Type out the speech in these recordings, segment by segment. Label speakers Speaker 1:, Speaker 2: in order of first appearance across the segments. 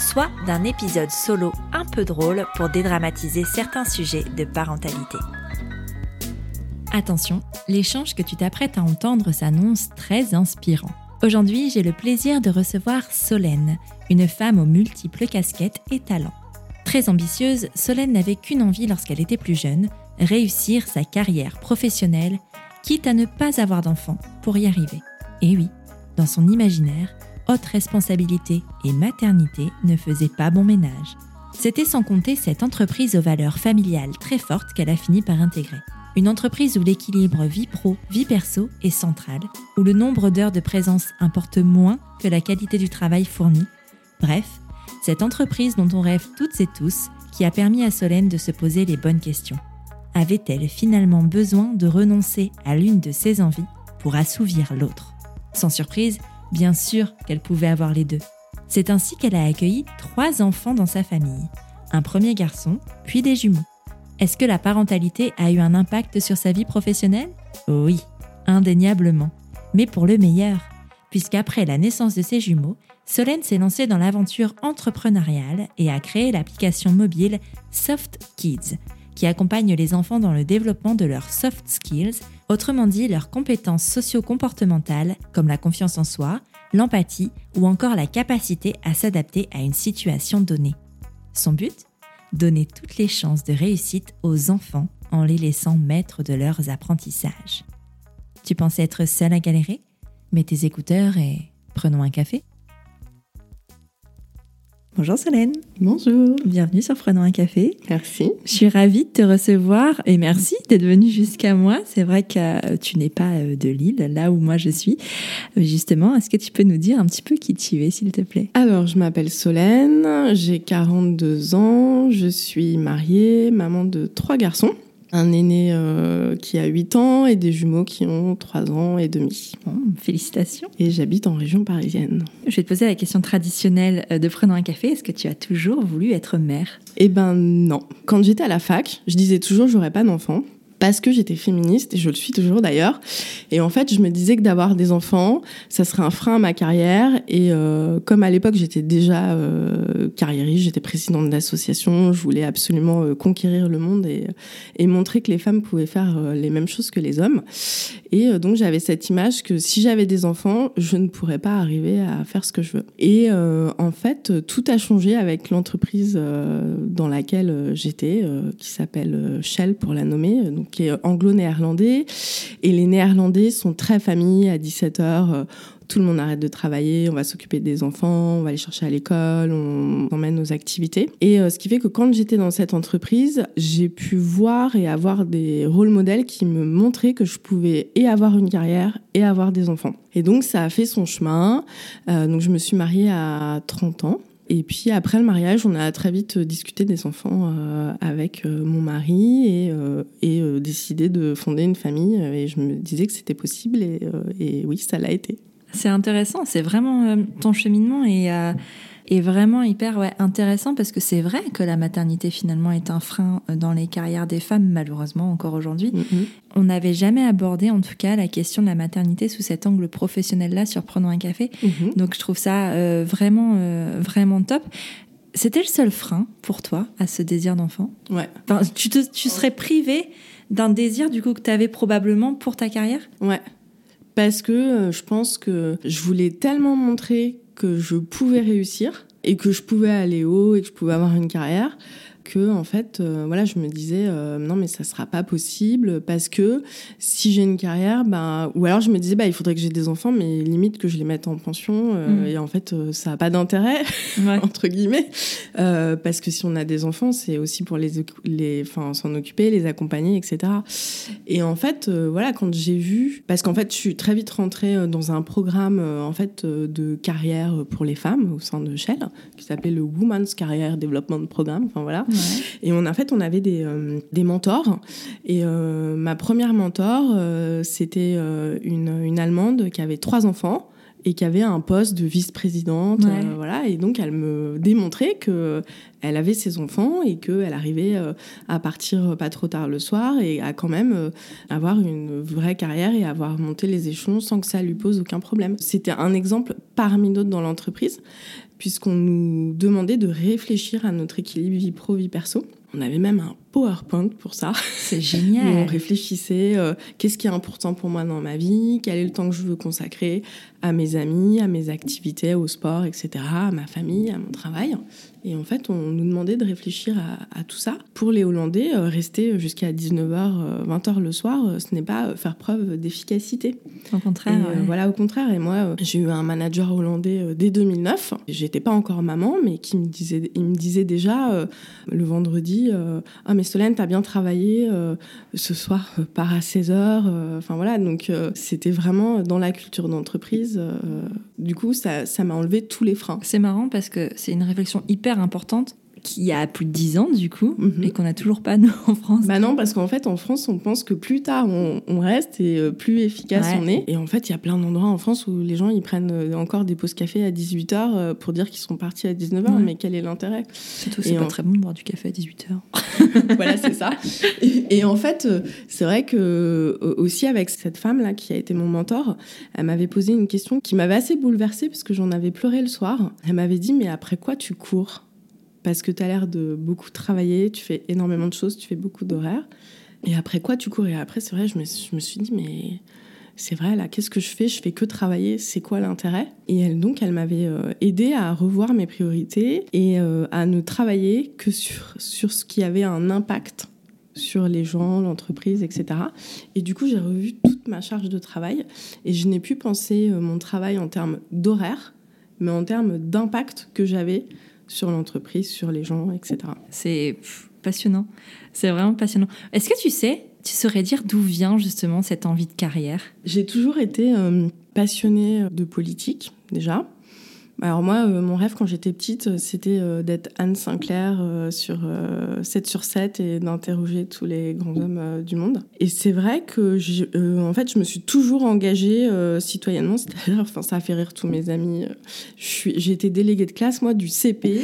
Speaker 1: soit d'un épisode solo un peu drôle pour dédramatiser certains sujets de parentalité. Attention, l'échange que tu t'apprêtes à entendre s'annonce très inspirant. Aujourd'hui, j'ai le plaisir de recevoir Solène, une femme aux multiples casquettes et talents. Très ambitieuse, Solène n'avait qu'une envie lorsqu'elle était plus jeune, réussir sa carrière professionnelle, quitte à ne pas avoir d'enfant pour y arriver. Et oui, dans son imaginaire, haute responsabilité et maternité ne faisaient pas bon ménage. C'était sans compter cette entreprise aux valeurs familiales très fortes qu'elle a fini par intégrer. Une entreprise où l'équilibre vie pro, vie perso est central, où le nombre d'heures de présence importe moins que la qualité du travail fourni. Bref, cette entreprise dont on rêve toutes et tous, qui a permis à Solène de se poser les bonnes questions. Avait-elle finalement besoin de renoncer à l'une de ses envies pour assouvir l'autre? Sans surprise, bien sûr qu'elle pouvait avoir les deux. C'est ainsi qu'elle a accueilli trois enfants dans sa famille. Un premier garçon, puis des jumeaux. Est-ce que la parentalité a eu un impact sur sa vie professionnelle? Oui, indéniablement. Mais pour le meilleur, puisqu'après la naissance de ses jumeaux, Solène s'est lancée dans l'aventure entrepreneuriale et a créé l'application mobile Soft Kids, qui accompagne les enfants dans le développement de leurs soft skills, autrement dit leurs compétences socio-comportementales comme la confiance en soi, l'empathie ou encore la capacité à s'adapter à une situation donnée. Son but? Donner toutes les chances de réussite aux enfants en les laissant maîtres de leurs apprentissages. Tu pensais être seul à galérer? Mets tes écouteurs et prenons un café. Bonjour Solène.
Speaker 2: Bonjour.
Speaker 1: Bienvenue sur Prenons un café.
Speaker 2: Merci.
Speaker 1: Je suis ravie de te recevoir et merci d'être venue jusqu'à moi. C'est vrai que euh, tu n'es pas euh, de Lille, là où moi je suis. Euh, justement, est-ce que tu peux nous dire un petit peu qui tu es, s'il te plaît?
Speaker 2: Alors, je m'appelle Solène, j'ai 42 ans, je suis mariée, maman de trois garçons un aîné euh, qui a 8 ans et des jumeaux qui ont 3 ans et demi.
Speaker 1: félicitations.
Speaker 2: Et j'habite en région parisienne.
Speaker 1: Je vais te poser la question traditionnelle euh, de Prenons un café. Est-ce que tu as toujours voulu être mère?
Speaker 2: Eh ben non. Quand j'étais à la fac, je disais toujours j'aurais pas d'enfant parce que j'étais féministe et je le suis toujours d'ailleurs. Et en fait, je me disais que d'avoir des enfants, ça serait un frein à ma carrière. Et euh, comme à l'époque, j'étais déjà euh, carriériste, j'étais présidente d'association, je voulais absolument euh, conquérir le monde et, et, montrer que les femmes pouvaient faire euh, les mêmes choses que les hommes. Et euh, donc, j'avais cette image que si j'avais des enfants, je ne pourrais pas arriver à faire ce que je veux. Et en fait, tout a changé avec l'entreprise dans laquelle j'étais, qui s'appelle Shell pour la nommer. Qui est anglo-néerlandais. Et les Néerlandais sont très familles à 17 heures. Euh, tout le monde arrête de travailler, on va s'occuper des enfants, on va les chercher à l'école, on emmène nos activités. Et euh, ce qui fait que quand j'étais dans cette entreprise, j'ai pu voir et avoir des rôles modèles qui me montraient que je pouvais et avoir une carrière et avoir des enfants. Et donc ça a fait son chemin. Euh, donc je me suis mariée à 30 ans. Et puis après le mariage, on a très vite discuté des enfants euh, avec euh, mon mari et, euh, et décidé de fonder une famille. Et je me disais que c'était possible et, et, oui, ça l'a été.
Speaker 1: C'est intéressant, c'est vraiment ton cheminement et est vraiment hyper ouais, intéressant parce que c'est vrai que la maternité finalement est un frein euh, dans les carrières des femmes, malheureusement encore aujourd'hui. Mm-hmm. On n'avait jamais abordé en tout cas la question de la maternité sous cet angle professionnel-là sur Prenons un café. Mm-hmm. Donc je trouve ça euh, vraiment, euh, vraiment top. C'était le seul frein pour toi à ce désir d'enfant?
Speaker 2: Ouais.
Speaker 1: Enfin, tu, te, tu serais privé d'un désir du coup que tu avais probablement pour ta carrière?
Speaker 2: Ouais. Parce que je pense que je voulais tellement montrer que je pouvais réussir et que je pouvais aller haut et que je pouvais avoir une carrière que en fait, euh, voilà, je me disais euh, non mais ça sera pas possible parce que si j'ai une carrière, bah, ou alors je me disais bah il faudrait que j'ai des enfants, mais limite que je les mette en pension mm. et en fait ça a pas d'intérêt entre guillemets parce que si on a des enfants, c'est aussi pour les les, enfin s'en occuper, les accompagner, etc. Et en fait, voilà, quand j'ai vu, parce qu'en fait je suis très vite rentrée dans un programme en fait de carrière pour les femmes au sein de Shell qui s'appelait le Women's Career Development Programme. Enfin voilà. Et on, en fait, on avait des, euh, des mentors. Et euh, ma première mentor, euh, c'était une, une Allemande qui avait trois enfants et qui avait un poste de vice-présidente, voilà. Et donc elle me démontrait que elle avait ses enfants et qu'elle arrivait à partir pas trop tard le soir et à quand même avoir une vraie carrière et avoir monté les échelons sans que ça lui pose aucun problème. C'était un exemple parmi d'autres dans l'entreprise puisqu'on nous demandait de réfléchir à notre équilibre vie pro-vie perso. On avait même un PowerPoint pour ça.
Speaker 1: C'est génial.
Speaker 2: on réfléchissait euh, qu'est-ce qui est important pour moi dans ma vie, quel est le temps que je veux consacrer à mes amis, à mes activités, au sport, etc., à ma famille, à mon travail. Et en fait, on nous demandait de réfléchir à, tout ça. Pour les Hollandais, euh, rester jusqu'à 19h, 20h le soir, euh, ce n'est pas faire preuve d'efficacité.
Speaker 1: Au contraire.
Speaker 2: Voilà, au contraire. Et moi, j'ai eu un manager hollandais dès 2009. J'étais pas encore maman, mais qui me disait, il me disait déjà le vendredi, ah mais Solène, t'as bien travaillé euh, ce soir, euh, par à 16 heures. Euh, enfin voilà, donc c'était vraiment dans la culture d'entreprise. du coup, ça m'a enlevé tous les freins.
Speaker 1: C'est marrant parce que c'est une réflexion hyper importante qui a plus de 10 ans du coup mhm. et qu'on n'a toujours pas nous en France.
Speaker 2: Bah non parce qu'en fait en France on pense que plus tard on, reste et euh, plus efficace on est et en fait il y a plein d'endroits en France où les gens ils prennent euh, encore des pauses café à 18h euh, pour dire qu'ils sont partis à 19h mais quel est l'intérêt?
Speaker 1: C'est pas très bon de boire du café à
Speaker 2: 18h. voilà c'est ça. Et, en fait c'est vrai que aussi avec cette femme là qui a été mon mentor, elle m'avait posé une question qui m'avait assez bouleversée parce que j'en avais pleuré le soir. Elle m'avait dit mais après quoi tu cours? Parce que tu as l'air de beaucoup travailler, tu fais énormément de choses, tu fais beaucoup d'horaires. Et après quoi tu cours Et après, c'est vrai, je me, suis dit, mais c'est vrai, là, qu'est-ce que je fais? Je fais que travailler, c'est quoi l'intérêt? Et elle, donc, elle m'avait euh, aidé à revoir mes priorités et euh, à ne travailler que sur, sur ce qui avait un impact sur les gens, l'entreprise, etc. Et du coup, j'ai revu toute ma charge de travail et je n'ai plus pensé euh, mon travail en termes d'horaire, mais en termes d'impact que j'avais sur l'entreprise, sur les gens, etc.
Speaker 1: C'est passionnant. C'est vraiment passionnant. Est-ce que tu sais, tu saurais dire d'où vient justement cette envie de carrière?
Speaker 2: J'ai toujours été euh, passionnée de politique, déjà. Alors moi, euh, mon rêve quand j'étais petite, euh, c'était euh, d'être Anne Sinclair sur 7 sur 7 et d'interroger tous les grands hommes du monde. Et c'est vrai que, en fait, je me suis toujours engagée citoyennement. C'est-à-dire, enfin, ça a fait rire tous mes amis. J'ai été déléguée de classe, moi, du CP.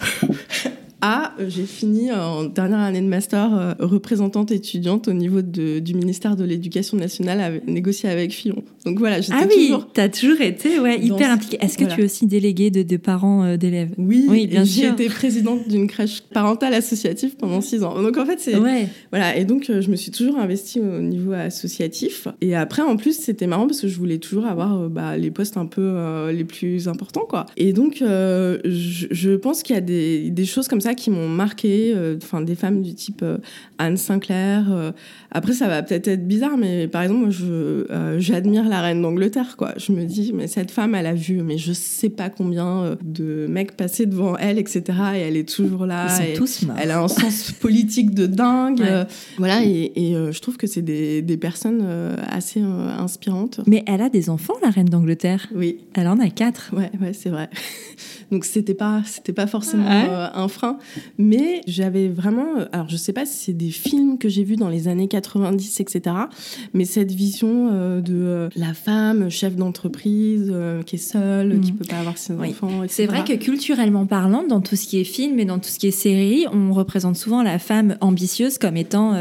Speaker 2: A, j'ai fini en dernière année de master euh, représentante étudiante au niveau de, du ministère de l'Éducation nationale à négocier avec Fillon. Donc voilà,
Speaker 1: j'étais ah oui, toujours. T'as toujours été ouais, hyper impliquée. Est-ce que tu es aussi déléguée de, de parents euh, d'élèves?
Speaker 2: Oui, oui bien sûr. J'ai été présidente d'une crèche parentale associative pendant six ans. Donc en fait, c'est. Ouais. Voilà, et donc euh, je me suis toujours investie au niveau associatif. Et après, en plus, c'était marrant parce que je voulais toujours avoir bah, les postes un peu les plus importants, quoi. Et donc, je, je, pense qu'il y a des, des choses comme ça qui m'ont marqué, euh, enfin des femmes du type euh, Anne Sinclair. Euh. après, ça va peut-être être bizarre, mais par exemple, je j'admire la reine d'Angleterre, quoi. Je me dis, mais cette femme, elle a vu, mais je sais pas combien de mecs passer devant elle, etc. Et elle est toujours là.
Speaker 1: Ils sont tous
Speaker 2: Elle a un sens politique de dingue. voilà, et, je trouve que c'est des, des, personnes assez inspirantes.
Speaker 1: Mais elle a des enfants, la reine d'Angleterre.
Speaker 2: Oui.
Speaker 1: Elle en a quatre.
Speaker 2: Ouais, ouais, c'est vrai. Donc c'était pas c'était pas forcément euh, un frein, mais j'avais vraiment euh, alors je sais pas si c'est des films que j'ai vus dans les années 90 etc. Mais cette vision euh, de la femme chef d'entreprise qui est seule, qui qui mm. peut pas avoir ses enfants.
Speaker 1: C'est vrai que culturellement parlant, dans tout ce qui est film et dans tout ce qui est série, on représente souvent la femme ambitieuse comme étant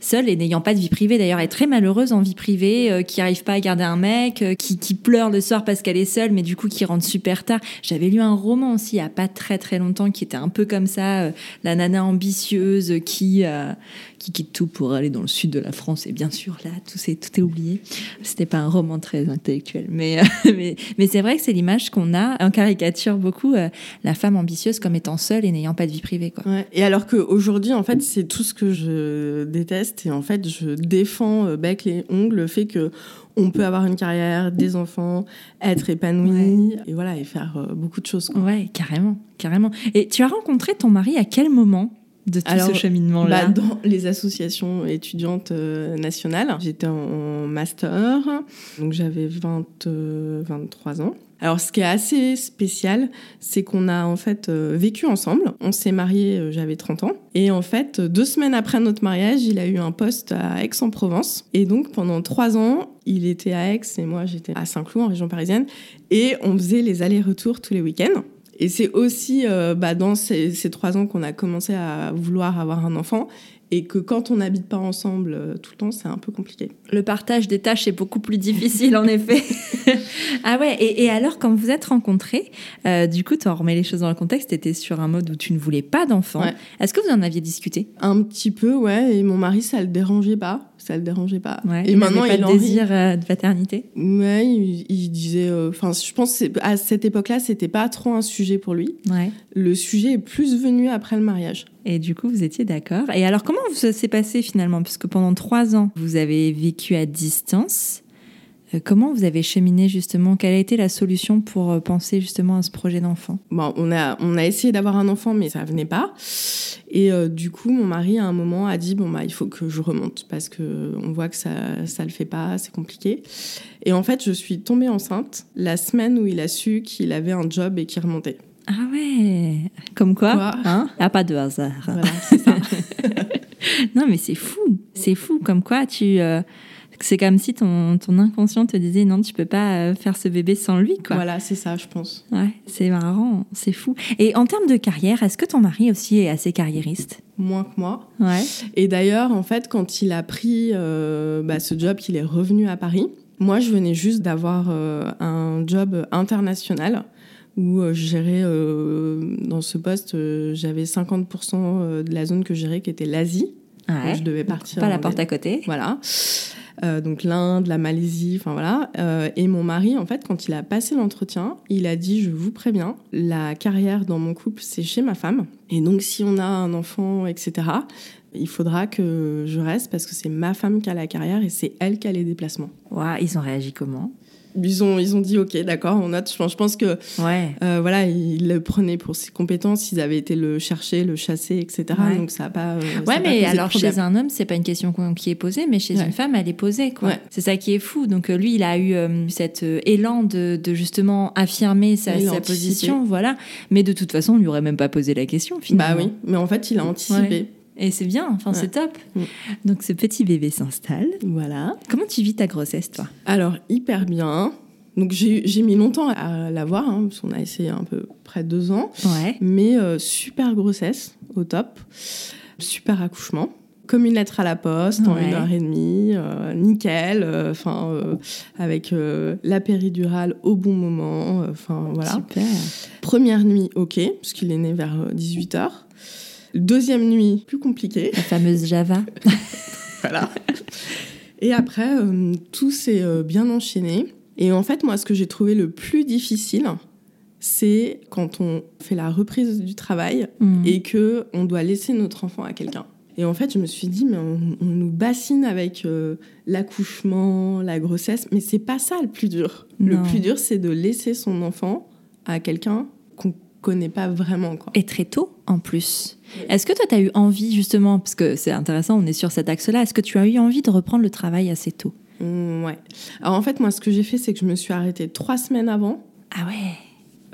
Speaker 1: seule et n'ayant pas de vie privée. D'ailleurs, elle est très malheureuse en vie privée, qui arrive pas à garder un mec, qui, qui pleure le soir parce qu'elle est seule, mais du coup qui rentre super tard. J'avais lu un roman aussi il n'y a pas très très longtemps qui était un peu comme ça euh, la nana ambitieuse qui, euh, qui quitte tout pour aller dans le sud de la France. Et bien sûr, là, tout, est, tout est oublié. C'était pas un roman très intellectuel. Mais, mais, mais c'est vrai que c'est l'image qu'on a. En caricature beaucoup la femme ambitieuse comme étant seule et n'ayant pas de vie privée. Quoi.
Speaker 2: Et alors qu'aujourd'hui, en fait, c'est tout ce que je déteste. Et en fait, je défends bec les ongles le fait que on peut avoir une carrière, des enfants, être épanoui et voilà et faire euh, beaucoup de choses.
Speaker 1: Quoi. Ouais, carrément, carrément. Et tu as rencontré ton mari à quel moment de tout ce cheminement-là
Speaker 2: bah, Dans les associations étudiantes euh, nationales. J'étais en, master, donc j'avais 23 euh, ans. Alors, ce qui est assez spécial, c'est qu'on a en fait vécu ensemble. On s'est mariés, j'avais 30 ans. Et en fait, deux semaines après notre mariage, il a eu un poste à Aix-en-Provence. Et donc, pendant trois ans, il était à Aix et moi j'étais à Saint-Cloud en région parisienne et on faisait les allers-retours tous les week-ends. Et c'est aussi euh, bah, dans ces, trois ans qu'on a commencé à vouloir avoir un enfant et que quand on n'habite pas ensemble euh, tout le temps, c'est un peu compliqué.
Speaker 1: Le partage des tâches est beaucoup plus difficile, en effet. ah ouais, et, alors, quand vous êtes rencontrés, euh, du coup, tu remets les choses dans le contexte, tu étais sur un mode où tu ne voulais pas d'enfant. Est-ce que vous en aviez discuté?
Speaker 2: Un petit peu, ouais, et mon mari, ça le dérangeait pas ça le dérangeait pas.
Speaker 1: et maintenant, il a désir euh, de paternité.
Speaker 2: Ouais, il, disait. Euh, enfin, je pense à cette époque-là, c'était pas trop un sujet pour lui.
Speaker 1: Ouais.
Speaker 2: Le sujet est plus venu après le mariage.
Speaker 1: Et du coup, vous étiez d'accord. Et alors, comment ça s'est passé finalement? Parce que pendant trois ans, vous avez vécu à distance. Euh, comment vous avez cheminé justement? Quelle a été la solution pour euh, penser justement à ce projet d'enfant?
Speaker 2: Bon, on a, on a essayé d'avoir un enfant, mais ça venait pas. Et euh, du coup, mon mari, à un moment, a dit bon bah il faut que je remonte parce que on voit que ça ça le fait pas, c'est compliqué. Et en fait, je suis tombée enceinte la semaine où il a su qu'il avait un job et qu'il remontait.
Speaker 1: Ah ouais, comme quoi, quoi? Hein? A pas de hasard.
Speaker 2: Voilà, c'est ça.
Speaker 1: non mais c'est fou, c'est fou. Comme quoi tu c'est comme si ton, ton inconscient te disait non, tu peux pas euh, faire ce bébé sans lui, quoi.
Speaker 2: Voilà, c'est ça, je pense.
Speaker 1: Ouais, c'est marrant, c'est fou. Et en termes de carrière, est-ce que ton mari aussi est assez carriériste?
Speaker 2: Moins que moi.
Speaker 1: Ouais.
Speaker 2: Et d'ailleurs, en fait, quand il a pris euh, bah, ce job, qu'il est revenu à Paris, moi, je venais juste d'avoir euh, un job international où je gérais, dans ce poste, j'avais 50% de la zone que je gérais qui était l'Asie.
Speaker 1: Ouais.
Speaker 2: je devais partir.
Speaker 1: Pas la porte à côté.
Speaker 2: Voilà. Euh, donc l'Inde, la Malaisie, enfin voilà. Euh, et mon mari, en fait, quand il a passé l'entretien, il a dit Je vous préviens, la carrière dans mon couple, c'est chez ma femme. Et donc, si on a un enfant, etc., il faudra que je reste parce que c'est ma femme qui a la carrière et c'est elle qui a les déplacements.
Speaker 1: Wow, ils ont réagi comment?
Speaker 2: Ils ont, ils ont dit ok, d'accord, on note. Je pense, que
Speaker 1: ouais.
Speaker 2: Euh, voilà, ils le prenaient pour ses compétences. Ils avaient été le chercher, le chasser, etc. Donc ça n'a pas. Euh,
Speaker 1: ouais, mais alors chez un homme, c'est pas une question qui est posée, mais chez une femme, elle est posée. quoi. C'est ça qui est fou. Donc euh, lui, il a eu cet élan de, de, justement affirmer sa, sa position, voilà. Mais de toute façon, on lui aurait même pas posé la question finalement.
Speaker 2: Bah oui, mais en fait, il a anticipé.
Speaker 1: Et c'est bien, enfin c'est top. Mm. Donc ce petit bébé s'installe.
Speaker 2: Voilà.
Speaker 1: Comment tu vis ta grossesse, toi?
Speaker 2: Alors hyper bien. Donc j'ai mis longtemps à l'avoir, hein, parce qu'on a essayé un peu près de deux ans.
Speaker 1: Ouais.
Speaker 2: Mais euh, super grossesse, au top. Super accouchement. Comme une lettre à la poste, en une heure et demie, euh, nickel, euh, avec la péridurale au bon moment, enfin voilà.
Speaker 1: Super.
Speaker 2: Première nuit, ok, puisqu'il est né vers 18 h Deuxième nuit, plus compliquée.
Speaker 1: La fameuse Java.
Speaker 2: voilà. Et après, euh, tout s'est euh, bien enchaîné. Et en fait, moi, ce que j'ai trouvé le plus difficile, c'est quand on fait la reprise du travail mmh. et que on doit laisser notre enfant à quelqu'un. Et en fait, je me suis dit, mais on, nous bassine avec euh, l'accouchement, la grossesse, mais c'est pas ça le plus dur. Le plus dur, c'est de laisser son enfant à quelqu'un connaît pas vraiment. Quoi.
Speaker 1: Et très tôt, en plus. Est-ce que toi, tu as eu envie, justement, parce que c'est intéressant, on est sur cet axe-là, est-ce que tu as eu envie de reprendre le travail assez tôt?
Speaker 2: Mmh, Ouais. Alors en fait, moi, ce que j'ai fait, c'est que je me suis arrêtée trois semaines avant.
Speaker 1: Ah ouais?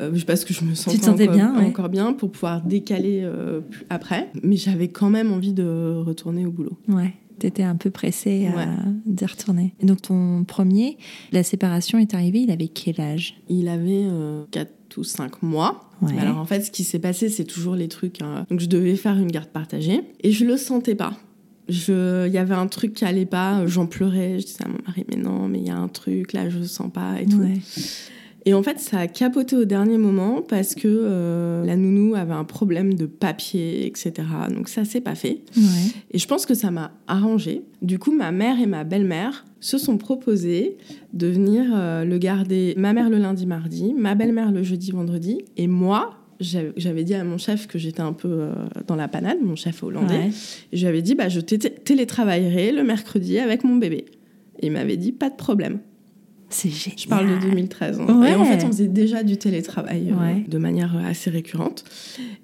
Speaker 2: Euh, parce que je me sentais,
Speaker 1: sentais
Speaker 2: encore,
Speaker 1: bien,
Speaker 2: encore bien pour pouvoir décaler euh, après. Mais j'avais quand même envie de retourner au boulot.
Speaker 1: Ouais. Tu étais un peu pressée d'y retourner. Et donc, ton premier, la séparation est arrivée, il avait quel âge?
Speaker 2: Il avait 4 euh, ou 5 mois. Alors, en fait, ce qui s'est passé, c'est toujours les trucs. Hein. Donc, je devais faire une garde partagée et je le sentais pas. Il y avait un truc qui allait pas, j'en pleurais. Je disais à mon mari, mais non, mais il y a un truc là, je le sens pas et tout. Et en fait, ça a capoté au dernier moment parce que euh, la nounou avait un problème de papier, etc. Donc ça s'est pas fait. Et je pense que ça m'a arrangé. Du coup, ma mère et ma belle-mère se sont proposées de venir euh, le garder, ma mère le lundi, mardi, ma belle-mère le jeudi, vendredi, et moi, j'avais dit à mon chef que j'étais un peu euh, dans la panade, mon chef hollandais. Et je lui avais dit, bah, je télétravaillerai le mercredi avec mon bébé. Et il m'avait dit, pas de problème.
Speaker 1: C'est génial.
Speaker 2: Je parle de 2013. Hein. Et en fait, on faisait déjà du télétravail euh, de manière assez récurrente.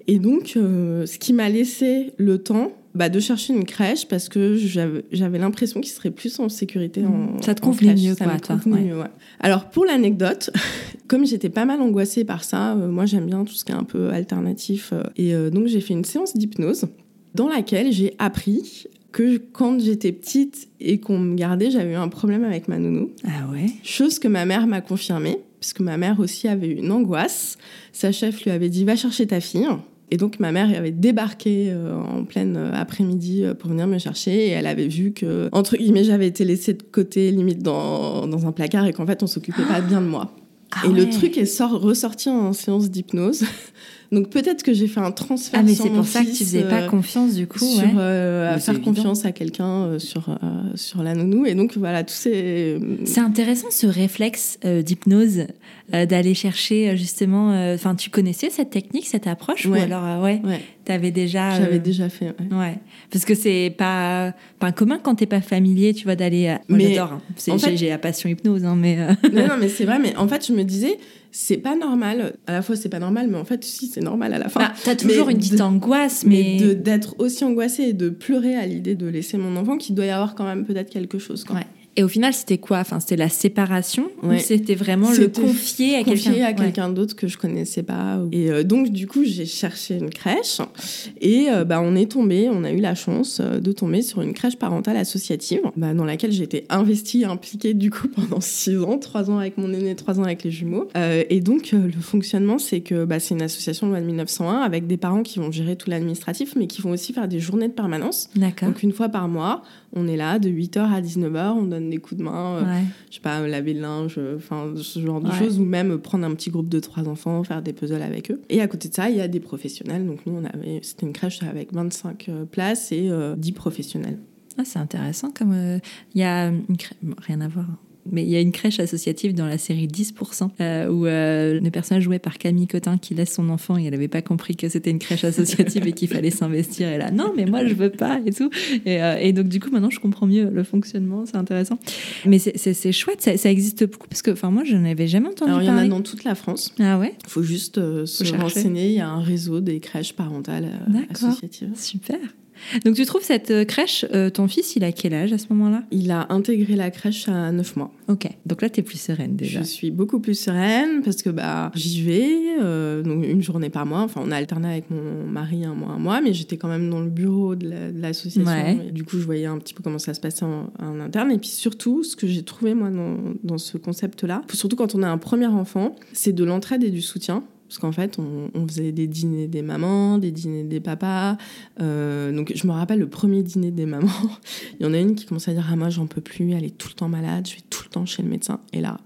Speaker 2: Et donc, euh, ce qui m'a laissé le temps bah, de chercher une crèche parce que j'avais l'impression qu'il serait plus en sécurité en
Speaker 1: Ça te convenait mieux,
Speaker 2: ça
Speaker 1: toi.
Speaker 2: Mieux, ouais. Alors, pour l'anecdote, comme j'étais pas mal angoissée par ça, euh, moi j'aime bien tout ce qui est un peu alternatif. et donc, j'ai fait une séance d'hypnose dans laquelle j'ai appris que quand j'étais petite et qu'on me gardait, j'avais eu un problème avec ma nounou.
Speaker 1: Ah ouais?
Speaker 2: Chose que ma mère m'a confirmée, puisque ma mère aussi avait eu une angoisse. Sa chef lui avait dit Va chercher ta fille. Et donc ma mère avait débarqué euh, en pleine euh, après-midi euh, pour venir me chercher et elle avait vu que, entre guillemets, j'avais été laissée de côté, limite dans, dans un placard et qu'en fait on s'occupait pas bien de moi. Ah et le truc est sort, ressorti en séance d'hypnose. Donc peut-être que j'ai fait un transfert.
Speaker 1: Ah mais c'est pour ça que tu faisais pas euh, confiance du coup.
Speaker 2: Sur, euh, à faire confiance à quelqu'un euh, sur sur la nounou et donc voilà tous ces.
Speaker 1: C'est intéressant ce réflexe d'hypnose d'aller chercher justement. Enfin tu connaissais cette technique cette approche ou alors ouais. ouais. T'avais déjà.
Speaker 2: J'avais déjà fait.
Speaker 1: Ouais. ouais. Parce que c'est pas pas commun quand t'es pas familier tu vois d'aller. Mais j'adore. Hein. J'ai la passion hypnose hein, mais.
Speaker 2: non non mais c'est vrai mais en fait je me disais c'est pas normal. À la fois, c'est pas normal, mais en fait, si, c'est normal à la fin. Bah,
Speaker 1: t'as toujours une petite angoisse, mais.
Speaker 2: mais d'être aussi angoissée et de pleurer à l'idée de laisser mon enfant, qu'il doit y avoir quand même peut-être quelque chose. Quoi.
Speaker 1: Et au final, c'était quoi? Enfin, c'était la séparation ou c'était vraiment le confier à quelqu'un?
Speaker 2: Confier à quelqu'un d'autre que je connaissais pas. Et euh, donc, du coup, j'ai cherché une crèche et euh, bah, on est tombé, on a eu la chance euh, de tomber sur une crèche parentale associative bah, dans laquelle j'ai été investie, impliquée du coup pendant six ans, trois ans avec mon aîné, trois ans avec les jumeaux. et donc, le fonctionnement, c'est que bah, c'est une association de loi de 1901 avec des parents qui vont gérer tout l'administratif, mais qui vont aussi faire des journées de permanence.
Speaker 1: D'accord.
Speaker 2: Donc, une fois par mois, on est là de 8h à 19h, on donne des coups de main, euh, je sais pas, laver le linge, euh, enfin ce genre de choses, ou même prendre un petit groupe de trois enfants, faire des puzzles avec eux. Et à côté de ça, il y a des professionnels. Donc nous, on avait, c'était une crèche avec 25 euh, places et 10 professionnels.
Speaker 1: Ah, c'est intéressant comme il y a une crèche, rien à voir. Hein mais il y a une crèche associative dans la série 10% euh, où euh, le personnage joué par Camille Cotin qui laisse son enfant et elle n'avait pas compris que c'était une crèche associative et qu'il fallait s'investir. Et là, non, mais moi je veux pas et tout. Et, euh, et, donc du coup maintenant je comprends mieux le fonctionnement, c'est intéressant. Mais c'est chouette, ça, existe beaucoup parce que enfin moi je n'avais jamais entendu
Speaker 2: Alors,
Speaker 1: parler.
Speaker 2: Il y en a dans toute la France.
Speaker 1: Ah ouais?
Speaker 2: Il faut juste se renseigner. Il y a un réseau des crèches parentales associatives.
Speaker 1: Super. Donc tu trouves cette euh, crèche, euh, ton fils, il a quel âge à ce moment-là?
Speaker 2: Il a intégré la crèche à 9 mois.
Speaker 1: Ok, donc là tu es plus sereine déjà.
Speaker 2: Je suis beaucoup plus sereine parce que bah, j'y vais, euh, donc une journée par mois. Enfin, on a alterné avec mon mari un mois, un mois, mais j'étais quand même dans le bureau de l'association. Du coup, je voyais un petit peu comment ça se passait en, interne. Et puis surtout, ce que j'ai trouvé moi dans, dans ce concept-là, surtout quand on a un premier enfant, c'est de l'entraide et du soutien. Parce qu'en fait, on, faisait des dîners des mamans, des dîners des papas. Euh, donc, je me rappelle le premier dîner des mamans. Il y en a une qui commençait à dire Ah, moi, j'en peux plus, elle est tout le temps malade, je vais tout le temps chez le médecin. Et là,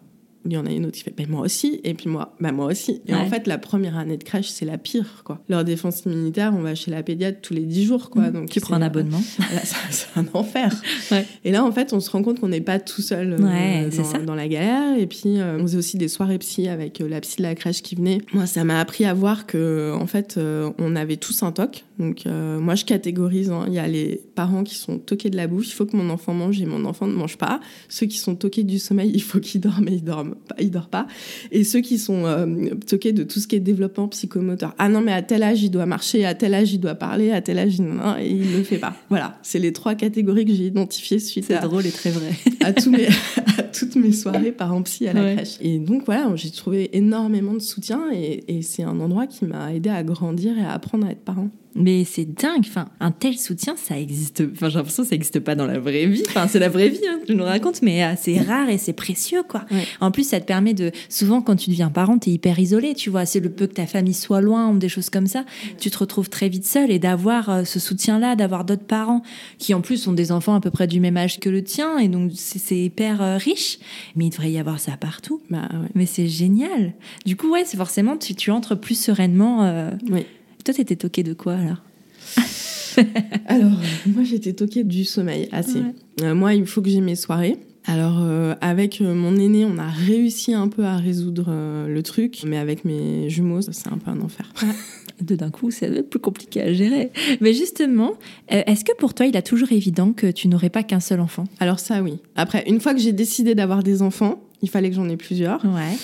Speaker 2: il y en a une autre qui fait ben moi aussi. Et puis moi ben moi aussi. Et en fait la première année de crèche c'est la pire quoi. Leur défense immunitaire on va chez la pédiatre tous les 10 jours quoi. Mmh. donc
Speaker 1: tu prends un abonnement.
Speaker 2: c'est un enfer. Et là en fait on se rend compte qu'on n'est pas tout seul euh, dans, dans, la galère. Et puis euh, on faisait aussi des soirées psy avec euh, la psy de la crèche qui venait. Moi ça m'a appris à voir que en fait on avait tous un toc. Donc moi je catégorise hein. il y a les parents qui sont toqués de la bouffe. Il faut que mon enfant mange et mon enfant ne mange pas. Ceux qui sont toqués du sommeil il faut qu'ils dorment et ils dorment il dort pas. Et ceux qui sont euh, toqués de tout ce qui est développement psychomoteur. Ah non, mais à tel âge, il doit marcher, à tel âge, il doit parler, à tel âge, il... Et il le fait pas. Voilà, c'est les trois catégories que j'ai identifiées suite
Speaker 1: C'est drôle et très vrai.
Speaker 2: à, tous mes, à toutes mes soirées parents psy à la crèche. Et donc voilà, j'ai trouvé énormément de soutien et, et c'est un endroit qui m'a aidé à grandir et à apprendre à être parent.
Speaker 1: Mais c'est dingue. Enfin, un tel soutien, ça existe. Enfin, j'ai l'impression que ça n'existe pas dans la vraie vie. Enfin, c'est la vraie vie, hein, tu nous racontes, mais euh, c'est rare et c'est précieux, quoi.
Speaker 2: Ouais.
Speaker 1: En plus, ça te permet de. Souvent, quand tu deviens parent, t'es hyper isolé, tu vois. C'est le peu que ta famille soit loin ou des choses comme ça. Tu te retrouves très vite seul et d'avoir euh, ce soutien-là, d'avoir d'autres parents qui, en plus, ont des enfants à peu près du même âge que le tien et donc c'est c'est hyper euh, riche. Mais il devrait y avoir ça partout.
Speaker 2: Bah ouais.
Speaker 1: Mais c'est génial. Du coup, ouais, c'est forcément, tu, tu entres plus sereinement.
Speaker 2: Oui.
Speaker 1: Toi, t'étais toqué de quoi alors
Speaker 2: Alors, moi, j'étais toquée du sommeil assez.
Speaker 1: Ouais.
Speaker 2: Euh, moi, il faut que j'ai mes soirées. Alors, euh, avec euh, mon aîné, on a réussi un peu à résoudre euh, le truc, mais avec mes jumeaux, c'est un peu un enfer.
Speaker 1: De d'un coup, c'est plus compliqué à gérer. Mais justement, euh, est-ce que pour toi, il a toujours évident que tu n'aurais pas qu'un seul enfant?
Speaker 2: Alors ça, oui. Après, une fois que j'ai décidé d'avoir des enfants, il fallait que j'en ai plusieurs.
Speaker 1: Ouais.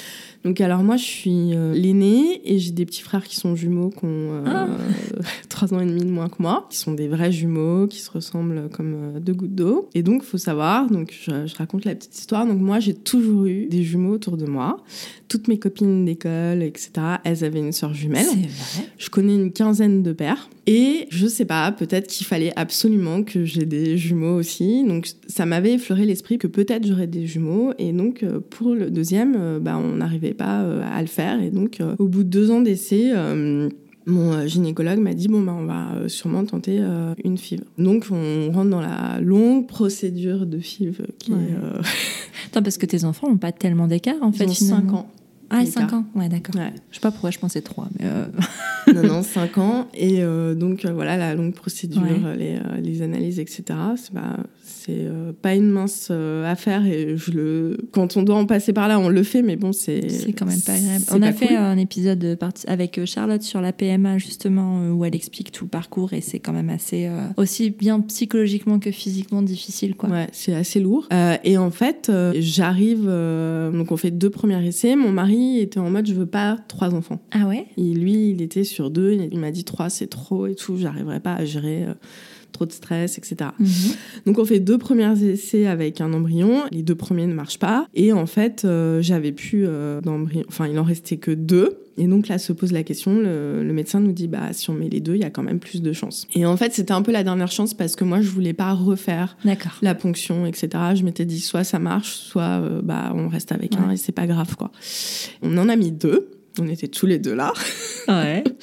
Speaker 2: Donc alors moi, je suis euh, l'aînée et j'ai des petits frères qui sont jumeaux, qui ont
Speaker 1: Ah.
Speaker 2: euh, trois ans et demi de moins que moi, qui sont des vrais jumeaux, qui se ressemblent comme euh, deux gouttes d'eau. Et donc, faut savoir, donc je, je raconte la petite histoire. Donc moi, j'ai toujours eu des jumeaux autour de moi. Toutes mes copines d'école, etc., elles avaient une sœur jumelle.
Speaker 1: C'est vrai.
Speaker 2: Je connais une quinzaine de pères. Et je sais pas, peut-être qu'il fallait absolument que j'ai des jumeaux aussi. Donc ça m'avait effleuré l'esprit que peut-être j'aurais des jumeaux. Et donc euh, pour le deuxième, euh, bah, on n'arrivait pas euh, à le faire. Et donc au bout de deux ans d'essai, mon gynécologue m'a dit bon bah on va sûrement tenter euh, une FIV. Donc on rentre dans la longue procédure de FIV qui
Speaker 1: Ouais.
Speaker 2: est euh,
Speaker 1: Attends, parce que tes enfants n'ont pas tellement d'écart, en fait,
Speaker 2: ils ont
Speaker 1: finalement.
Speaker 2: cinq ans.
Speaker 1: Ah,
Speaker 2: d'écart.
Speaker 1: 5 ans Ouais, d'accord.
Speaker 2: Ouais.
Speaker 1: Je sais pas pourquoi je pensais 3, mais... euh,
Speaker 2: non, non, 5 ans. Et euh, donc, euh, voilà, la longue procédure,
Speaker 1: Ouais.
Speaker 2: euh, les, euh, les analyses, etc. C'est pas, c'est, euh, pas une mince euh, affaire. Et je le... quand on doit en passer par là, on le fait, mais bon, c'est.
Speaker 1: C'est quand même pas agréable. On a fait
Speaker 2: cool.
Speaker 1: un épisode avec euh, Charlotte sur la PMA, justement, où elle explique tout le parcours et c'est quand même assez, euh, aussi bien psychologiquement que physiquement difficile, quoi.
Speaker 2: Ouais, c'est assez lourd. Euh, et en fait, euh, j'arrive. donc, on fait deux premiers essais. Mon mari était en mode je veux pas trois enfants.
Speaker 1: Ah ouais?
Speaker 2: Et lui, il était sur deux. Il m'a dit trois, c'est trop et tout. J'arriverai pas à gérer trop de stress, etc.
Speaker 1: Mhm.
Speaker 2: Donc on fait deux premiers essais avec un embryon, les deux premiers ne marchent pas, et en fait euh, j'avais plus euh, d'embryon, enfin il en restait que deux, et donc là se pose la question, le, le médecin nous dit bah si on met les deux, il y a quand même plus de chances. Et en fait c'était un peu la dernière chance parce que moi je voulais pas refaire la ponction, etc. Je m'étais dit soit ça marche, soit euh, bah on reste avec un et c'est pas grave quoi. On en a mis deux. On était tous les deux là.
Speaker 1: Ouais.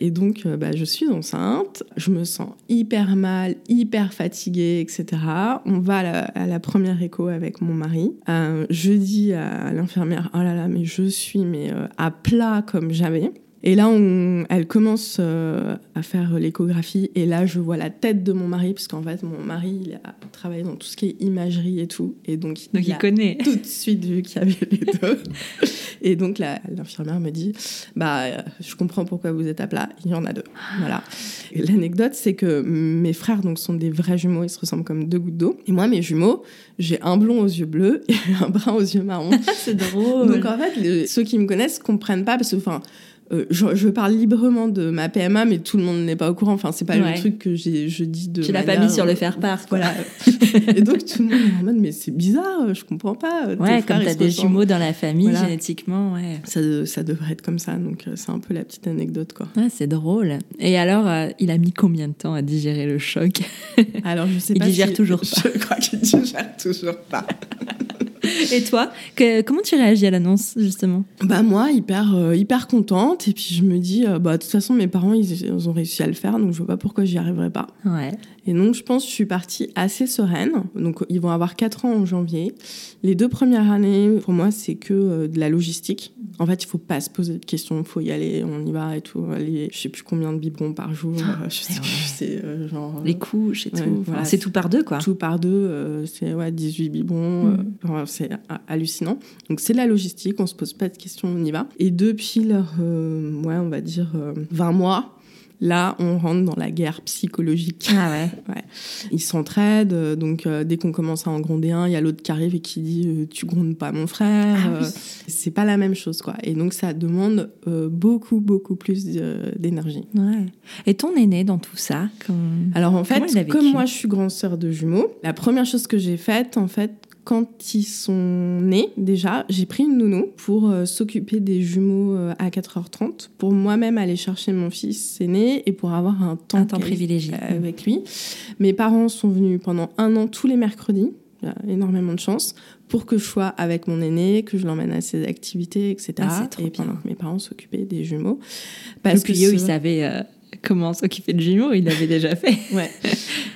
Speaker 2: Et donc, euh, bah, je suis enceinte, je me sens hyper mal, hyper fatiguée, etc. On va à la, première écho avec mon mari. Je dis à l'infirmière, oh là là, mais je suis mais, euh, à plat comme jamais. Et là, on, elle commence euh, à faire l'échographie. Et là, je vois la tête de mon mari, parce qu'en fait, mon mari, il a travaillé dans tout ce qui est imagerie et tout. Et donc,
Speaker 1: Donc il
Speaker 2: a
Speaker 1: connaît.
Speaker 2: tout de suite vu qu'il y avait les deux. Et donc l'infirmière me dit bah euh, je comprends pourquoi vous êtes à plat, il y en a deux. Voilà. Et L'anecdote c'est que mes frères donc sont des vrais jumeaux, ils se ressemblent comme deux gouttes d'eau. Et moi mes jumeaux, j'ai un blond aux yeux bleus et un brun aux yeux marrons.
Speaker 1: c'est drôle.
Speaker 2: donc en fait les- ceux qui me connaissent comprennent pas parce que enfin euh, je, je parle librement de ma PMA, mais tout le monde n'est pas au courant. Enfin, c'est pas
Speaker 1: Ouais.
Speaker 2: le truc que j'ai, je dis de.
Speaker 1: tu l'as pas mis sur le
Speaker 2: euh,
Speaker 1: faire-part, quoi.
Speaker 2: Voilà. Et donc tout le monde est en mode, mais c'est bizarre, je comprends pas.
Speaker 1: Ouais,
Speaker 2: frères,
Speaker 1: comme t'as des
Speaker 2: ressemblent.
Speaker 1: jumeaux dans la famille,
Speaker 2: Voilà.
Speaker 1: génétiquement, ouais.
Speaker 2: Ça, ça devrait être comme ça, donc euh, c'est un peu la petite anecdote quoi.
Speaker 1: Ah, c'est drôle. Et alors, euh, il a mis combien de temps à digérer le choc?
Speaker 2: Alors je sais
Speaker 1: Il
Speaker 2: pas.
Speaker 1: digère
Speaker 2: si-
Speaker 1: toujours pas.
Speaker 2: Je crois qu'il digère toujours pas.
Speaker 1: Et toi, que- comment tu réagis à l'annonce, justement?
Speaker 2: Bah moi hyper euh, hyper contente et puis je me dis euh, bah de toute façon mes parents ils, ils ont réussi à le faire donc je vois pas pourquoi j'y arriverai pas.
Speaker 1: Ouais.
Speaker 2: Et donc je pense que je suis partie assez sereine. Donc ils vont avoir 4 ans en janvier. Les deux premières années pour moi c'est que euh, de la logistique. En fait il faut pas se poser de questions, il faut y aller, on y va et tout. Les, je sais plus combien de biberons par jour, je sais
Speaker 1: ouais.
Speaker 2: plus, c'est euh, genre
Speaker 1: Les couches et tout.
Speaker 2: Voilà,
Speaker 1: c'est tout par deux, quoi.
Speaker 2: tout par deux, euh, c'est ouais, 18 biberons, euh, enfin, c'est ha- hallucinant. Donc c'est de la logistique, on se pose pas de questions, on y va. Et depuis leur, ouais, on va dire euh, 20 mois, là on rentre dans la guerre psychologique.
Speaker 1: Ah ouais.
Speaker 2: Ils s'entraident, euh, donc euh, dès qu'on commence à en gronder un, il y a l'autre qui arrive et qui dit euh, tu grondes pas mon frère.
Speaker 1: Ah oui.
Speaker 2: c'est pas la même chose quoi. Et donc ça demande euh, beaucoup beaucoup plus d'énergie.
Speaker 1: Ouais. Et ton aîné dans tout ça comme...
Speaker 2: Alors en fait, comme moi je suis grande sœur de jumeaux, la première chose que j'ai faite en fait quand ils sont nés, déjà, j'ai pris une nounou pour euh, s'occuper des jumeaux euh, à 4h30, pour moi-même aller chercher mon fils aîné et pour avoir un temps,
Speaker 1: Un temps privilégié.
Speaker 2: avec lui. Mes parents sont venus pendant un an tous les mercredis, énormément de chance, pour que je sois avec mon aîné, que je l'emmène à ses activités, etc.
Speaker 1: Ah,
Speaker 2: et pendant
Speaker 1: bien.
Speaker 2: que mes parents s'occupaient des jumeaux.
Speaker 1: Parce que Yo,
Speaker 2: c'est
Speaker 1: il
Speaker 2: vrai-
Speaker 1: savait euh, comment s'occuper de jumeaux, il l'avait déjà fait.
Speaker 2: Ouais.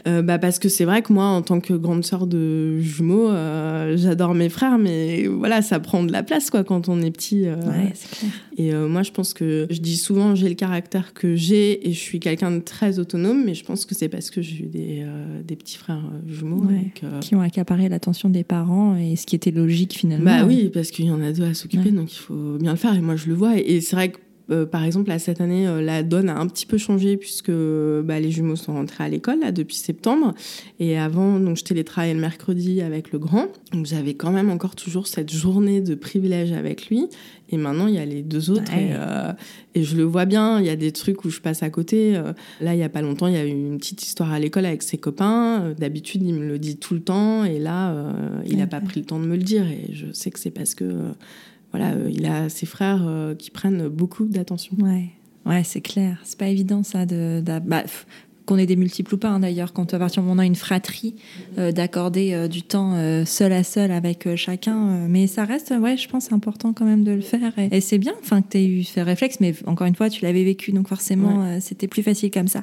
Speaker 2: Euh, bah parce que c'est vrai que moi, en tant que grande sœur de jumeaux, euh, j'adore mes frères, mais voilà, ça prend de la place quoi quand on est petit. euh,
Speaker 1: Ouais, c'est clair.
Speaker 2: Et moi, je pense que je dis souvent j'ai le caractère que j'ai et je suis quelqu'un de très autonome, mais je pense que c'est parce que j'ai eu des, des petits frères jumeaux.
Speaker 1: Ouais.
Speaker 2: donc,
Speaker 1: Qui ont accaparé l'attention des parents et ce qui était logique finalement.
Speaker 2: Bah oui, parce qu'il y en a deux à s'occuper,
Speaker 1: Ouais.
Speaker 2: donc il faut bien le faire. Et moi, je le vois. Et, et c'est vrai que, euh, par exemple, là, cette année, euh, la donne a un petit peu changé puisque bah, les jumeaux sont rentrés à l'école là, depuis septembre. Et avant, donc, je télétravaillais le mercredi avec le grand. Donc j'avais quand même encore toujours cette journée de privilège avec lui. Et maintenant, il y a les deux autres.
Speaker 1: Ouais.
Speaker 2: Et, euh, et je le vois bien. Il y a des trucs où je passe à côté. Là, il y a pas longtemps, il y a eu une petite histoire à l'école avec ses copains. D'habitude, il me le dit tout le temps. Et là, il n'a pas pris le temps de me le dire. Et je sais que c'est parce que voilà, euh, il a ses frères euh, qui prennent beaucoup d'attention.
Speaker 1: Ouais, ouais c'est clair. C'est pas évident ça de, bah, qu'on ait des multiples ou pas hein, d'ailleurs. Quand à partir du moment où on a une fratrie, euh, d'accorder euh, du temps euh, seul à seul avec chacun. mais ça reste, ouais, je pense important quand même de le faire. Et, et c'est bien, enfin, que tu aies eu ce réflexe. Mais encore une fois, tu l'avais vécu, donc forcément, c'était plus facile comme ça.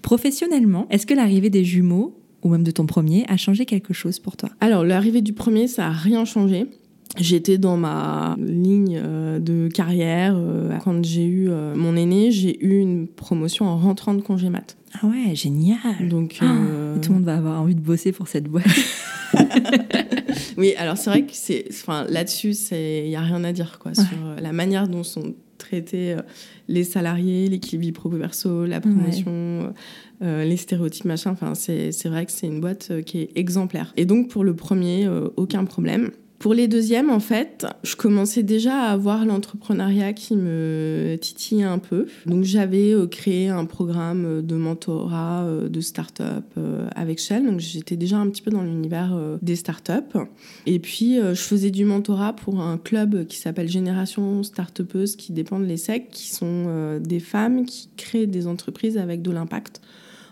Speaker 1: Professionnellement, est-ce que l'arrivée des jumeaux ou même de ton premier a changé quelque chose pour toi?
Speaker 2: Alors, l'arrivée du premier, ça a rien changé. J'étais dans ma ligne euh, de carrière. euh, quand j'ai eu euh, mon aîné, j'ai eu une promotion en rentrant de congé mat.
Speaker 1: Ah ouais, génial.
Speaker 2: Donc,
Speaker 1: Ah,
Speaker 2: euh,
Speaker 1: Tout le monde va avoir envie de bosser pour cette boîte.
Speaker 2: oui, alors c'est vrai que c'est, enfin, là-dessus, c'est, il y a rien à dire quoi
Speaker 1: Ouais.
Speaker 2: sur la manière dont sont traités les salariés, l'équilibre vie pro-perso, la promotion, euh, les stéréotypes, machin. Enfin, c'est, c'est vrai que c'est une boîte qui est exemplaire. Et donc pour le premier, aucun problème. Pour les deuxièmes, en fait, je commençais déjà à avoir l'entrepreneuriat qui me titillait un peu. Donc j'avais euh, créé un programme euh, de mentorat euh, de start-up avec Shell. Donc j'étais déjà un petit peu dans l'univers des start-up. Et puis je faisais du mentorat pour un club qui s'appelle Génération Startupeuse qui dépend de l'ESSEC, qui sont des femmes qui créent des entreprises avec de l'impact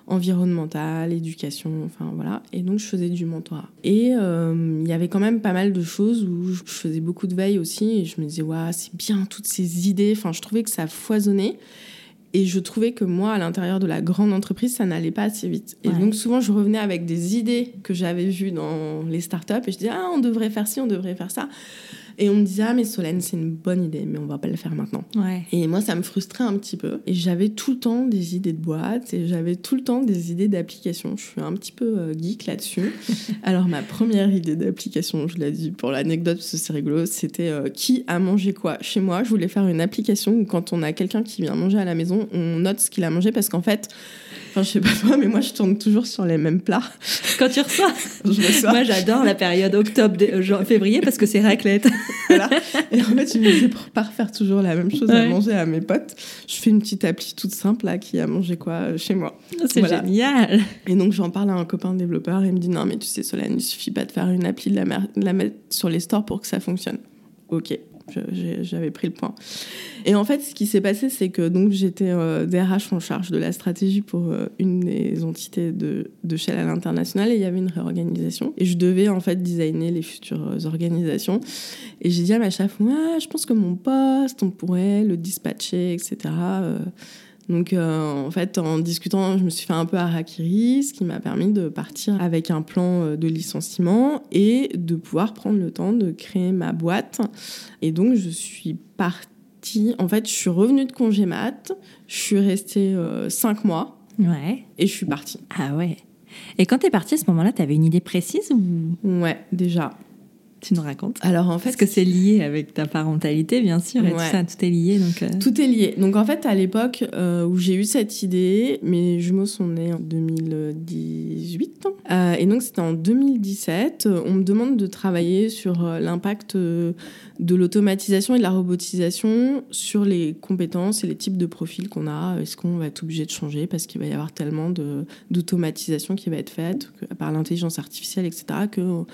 Speaker 2: environnemental, éducation, enfin voilà. Et donc je faisais du mentorat. Et euh, il y avait quand même pas mal de choses où je faisais beaucoup de veille aussi et je me disais, waouh, c'est bien toutes ces idées. Enfin, je trouvais que ça foisonnait. Et je trouvais que moi, à l'intérieur de la grande entreprise, ça n'allait pas assez vite. Et
Speaker 1: Ouais.
Speaker 2: donc souvent, je revenais avec des idées que j'avais vues dans les startups et je disais, ah, on devrait faire ci, on devrait faire ça. Et on me disait, ah, mais Solène, c'est une bonne idée, mais on va pas le faire maintenant.
Speaker 1: Ouais.
Speaker 2: Et moi, ça me frustrait un petit peu. Et j'avais tout le temps des idées de boîte et j'avais tout le temps des idées d'application. Je suis un petit peu euh, geek là-dessus. Alors, ma première idée d'application, je l'ai dit pour l'anecdote parce que c'est rigolo, c'était euh, qui a mangé quoi chez moi. Je voulais faire une application où quand on a quelqu'un qui vient manger à la maison, on note ce qu'il a mangé parce qu'en fait, enfin, je sais pas toi, mais moi, je tourne toujours sur les mêmes plats.
Speaker 1: Quand tu reçois
Speaker 2: Je reçois.
Speaker 1: Moi, j'adore la période octobre, dé- euh, genre février parce que c'est raclette.
Speaker 2: Voilà. Et en fait, je me disais, pour pas refaire toujours la même chose à manger à mes potes, je fais une petite appli toute simple là qui a mangé quoi euh, chez moi.
Speaker 1: C'est
Speaker 2: Voilà.
Speaker 1: génial.
Speaker 2: Et donc j'en parle à un copain développeur et il me dit non mais tu sais Solène, il suffit pas de faire une appli, de la, mer- de la mettre sur les stores pour que ça fonctionne. Ok, j'avais pris le point. Et en fait ce qui s'est passé c'est que donc j'étais euh, DRH en charge de la stratégie pour euh, une des entités de, de Shell à l'international et il y avait une réorganisation et je devais en fait designer les futures euh, organisations. Et j'ai dit à ma chef, ouais, je pense que mon poste, on pourrait le dispatcher, etc. Euh, donc, euh, en fait, en discutant, je me suis fait un peu harakiri, ce qui m'a permis de partir avec un plan euh, de licenciement et de pouvoir prendre le temps de créer ma boîte. Et donc, je suis partie. En fait, je suis revenue de congé mat, je suis restée euh, cinq mois
Speaker 1: Ouais.
Speaker 2: et je suis partie.
Speaker 1: Ah ouais. Et quand t'es partie à ce moment-là, t'avais une idée précise ou?
Speaker 2: Ouais, déjà.
Speaker 1: Tu nous racontes
Speaker 2: Alors en fait,
Speaker 1: parce que c'est lié avec ta parentalité, bien sûr, et tout ça, tout est lié. Donc euh.
Speaker 2: tout est lié. Donc en fait, à l'époque euh, où j'ai eu cette idée, mes jumeaux sont nés en 2018, euh, et donc c'était en 2017. On me demande de travailler sur l'impact de l'automatisation et de la robotisation sur les compétences et les types de profils qu'on a. Est-ce qu'on va être obligé de changer parce qu'il va y avoir tellement d'automatisation qui va être faite par l'intelligence artificielle, etc., que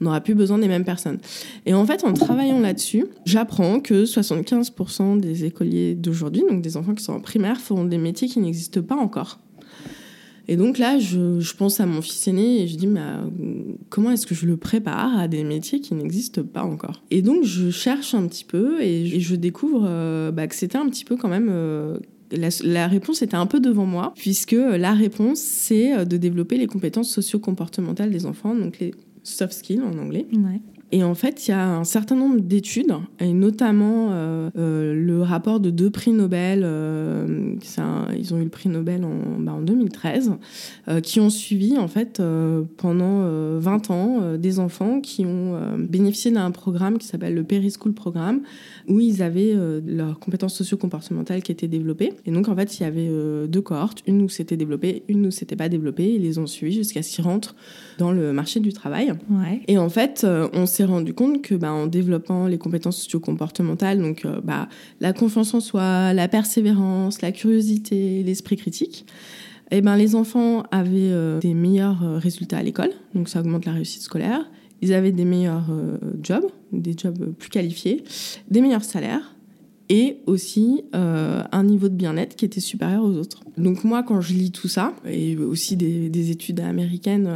Speaker 2: n'aura plus besoin des mêmes personnes. Et en fait, en travaillant là-dessus, j'apprends que 75% des écoliers d'aujourd'hui, donc des enfants qui sont en primaire, feront des métiers qui n'existent pas encore. Et donc là, je, pense à mon fils aîné et je dis, euh, comment est-ce que je le prépare à des métiers qui n'existent pas encore? Et donc, je cherche un petit peu et, je découvre euh, bah, que c'était un petit peu quand même... Euh, la, la, réponse était un peu devant moi, puisque la réponse, c'est de développer les compétences socio-comportementales des enfants, donc les soft skills en anglais. Et en fait, il y a un certain nombre d'études, et notamment euh, euh, le rapport de deux prix Nobel, euh, ils ont eu le prix Nobel en, bah, en 2013, qui ont suivi en fait pendant 20 ans des enfants qui ont bénéficié d'un programme qui s'appelle le Perischool Programme, où ils avaient leurs compétences socio-comportementales qui étaient développées. Et donc en fait, il y avait deux cohortes, une où c'était développé, une où c'était pas développé. Ils les ont suivis jusqu'à ce qu'ils rentrent dans le marché du travail. Et en fait, on s'est rendu compte que bah, en développant les compétences socio-comportementales, donc euh, bah, la confiance en soi, la persévérance, la curiosité, l'esprit critique, eh ben, les enfants avaient euh, des meilleurs euh, résultats à l'école, donc ça augmente la réussite scolaire. Ils avaient des meilleurs jobs, des jobs plus qualifiés, des meilleurs salaires et aussi un niveau de bien-être qui était supérieur aux autres. Donc moi, quand je lis tout ça, et aussi des, études américaines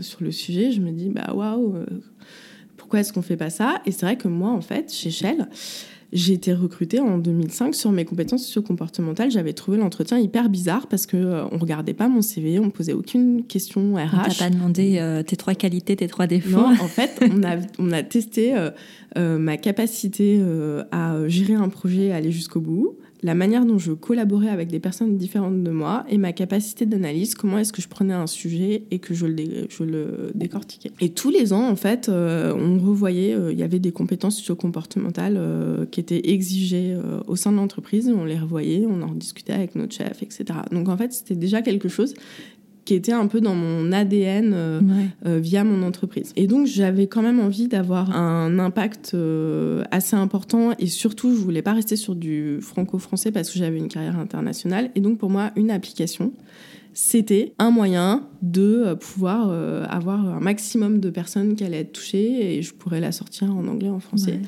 Speaker 2: sur le sujet, je me dis, bah waouh, pourquoi est-ce qu'on fait pas ça? Et c'est vrai que moi, en fait, chez Shell, j'ai été recrutée en 2005 sur mes compétences socio-comportementales. J'avais trouvé l'entretien hyper bizarre parce que euh, on regardait pas mon CV, on me posait aucune question RH.
Speaker 1: On t'a pas demandé euh, tes trois qualités, tes trois défauts.
Speaker 2: Non, en fait, on a, on a testé euh, ma capacité à gérer un projet, aller jusqu'au bout, la manière dont je collaborais avec des personnes différentes de moi et ma capacité d'analyse, comment est-ce que je prenais un sujet et que je le, décortiquais. Et tous les ans, en fait, euh, on revoyait, euh, il y avait des compétences socio-comportementales euh, qui étaient exigées au sein de l'entreprise, on les revoyait, on en discutait avec notre chef, etc. Donc en fait, c'était déjà quelque chose qui était un peu dans mon ADN euh, euh, via mon entreprise. Et donc j'avais quand même envie d'avoir un impact euh, assez important. Et surtout je voulais pas rester sur du franco-français parce que j'avais une carrière internationale. Et donc pour moi une application c'était un moyen de pouvoir avoir un maximum de personnes qui allaient être touchées et je pourrais la sortir en anglais, en français.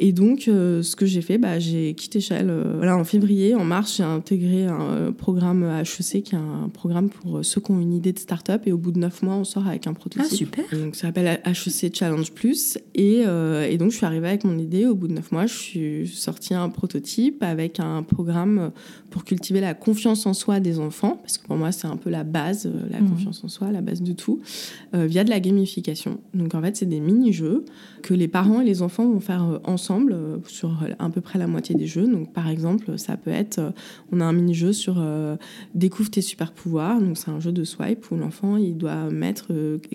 Speaker 2: Et donc, euh, ce que j'ai fait, bah, j'ai quitté Shell. Euh, voilà, en février, en mars, j'ai intégré un euh, programme HEC, qui est un programme pour ceux qui ont une idée de start-up. Et au bout de neuf mois, on sort avec un prototype.
Speaker 1: Ah, super.
Speaker 2: Donc, ça s'appelle HEC Challenge Plus. Et, et, donc, je suis arrivée avec mon idée. Au bout de neuf mois, je suis sortie un prototype avec un programme pour cultiver la confiance en soi des enfants. Parce que pour moi, c'est un peu la base, la mmh. confiance en soi, la base de tout, via de la gamification. Donc, en fait, c'est des mini-jeux que les parents et les enfants vont faire ensemble euh, sur à peu près la moitié des jeux. Donc, par exemple, ça peut être, euh, on a un mini-jeu sur euh, découvre tes super pouvoirs. Donc, c'est un jeu de swipe où l'enfant il doit mettre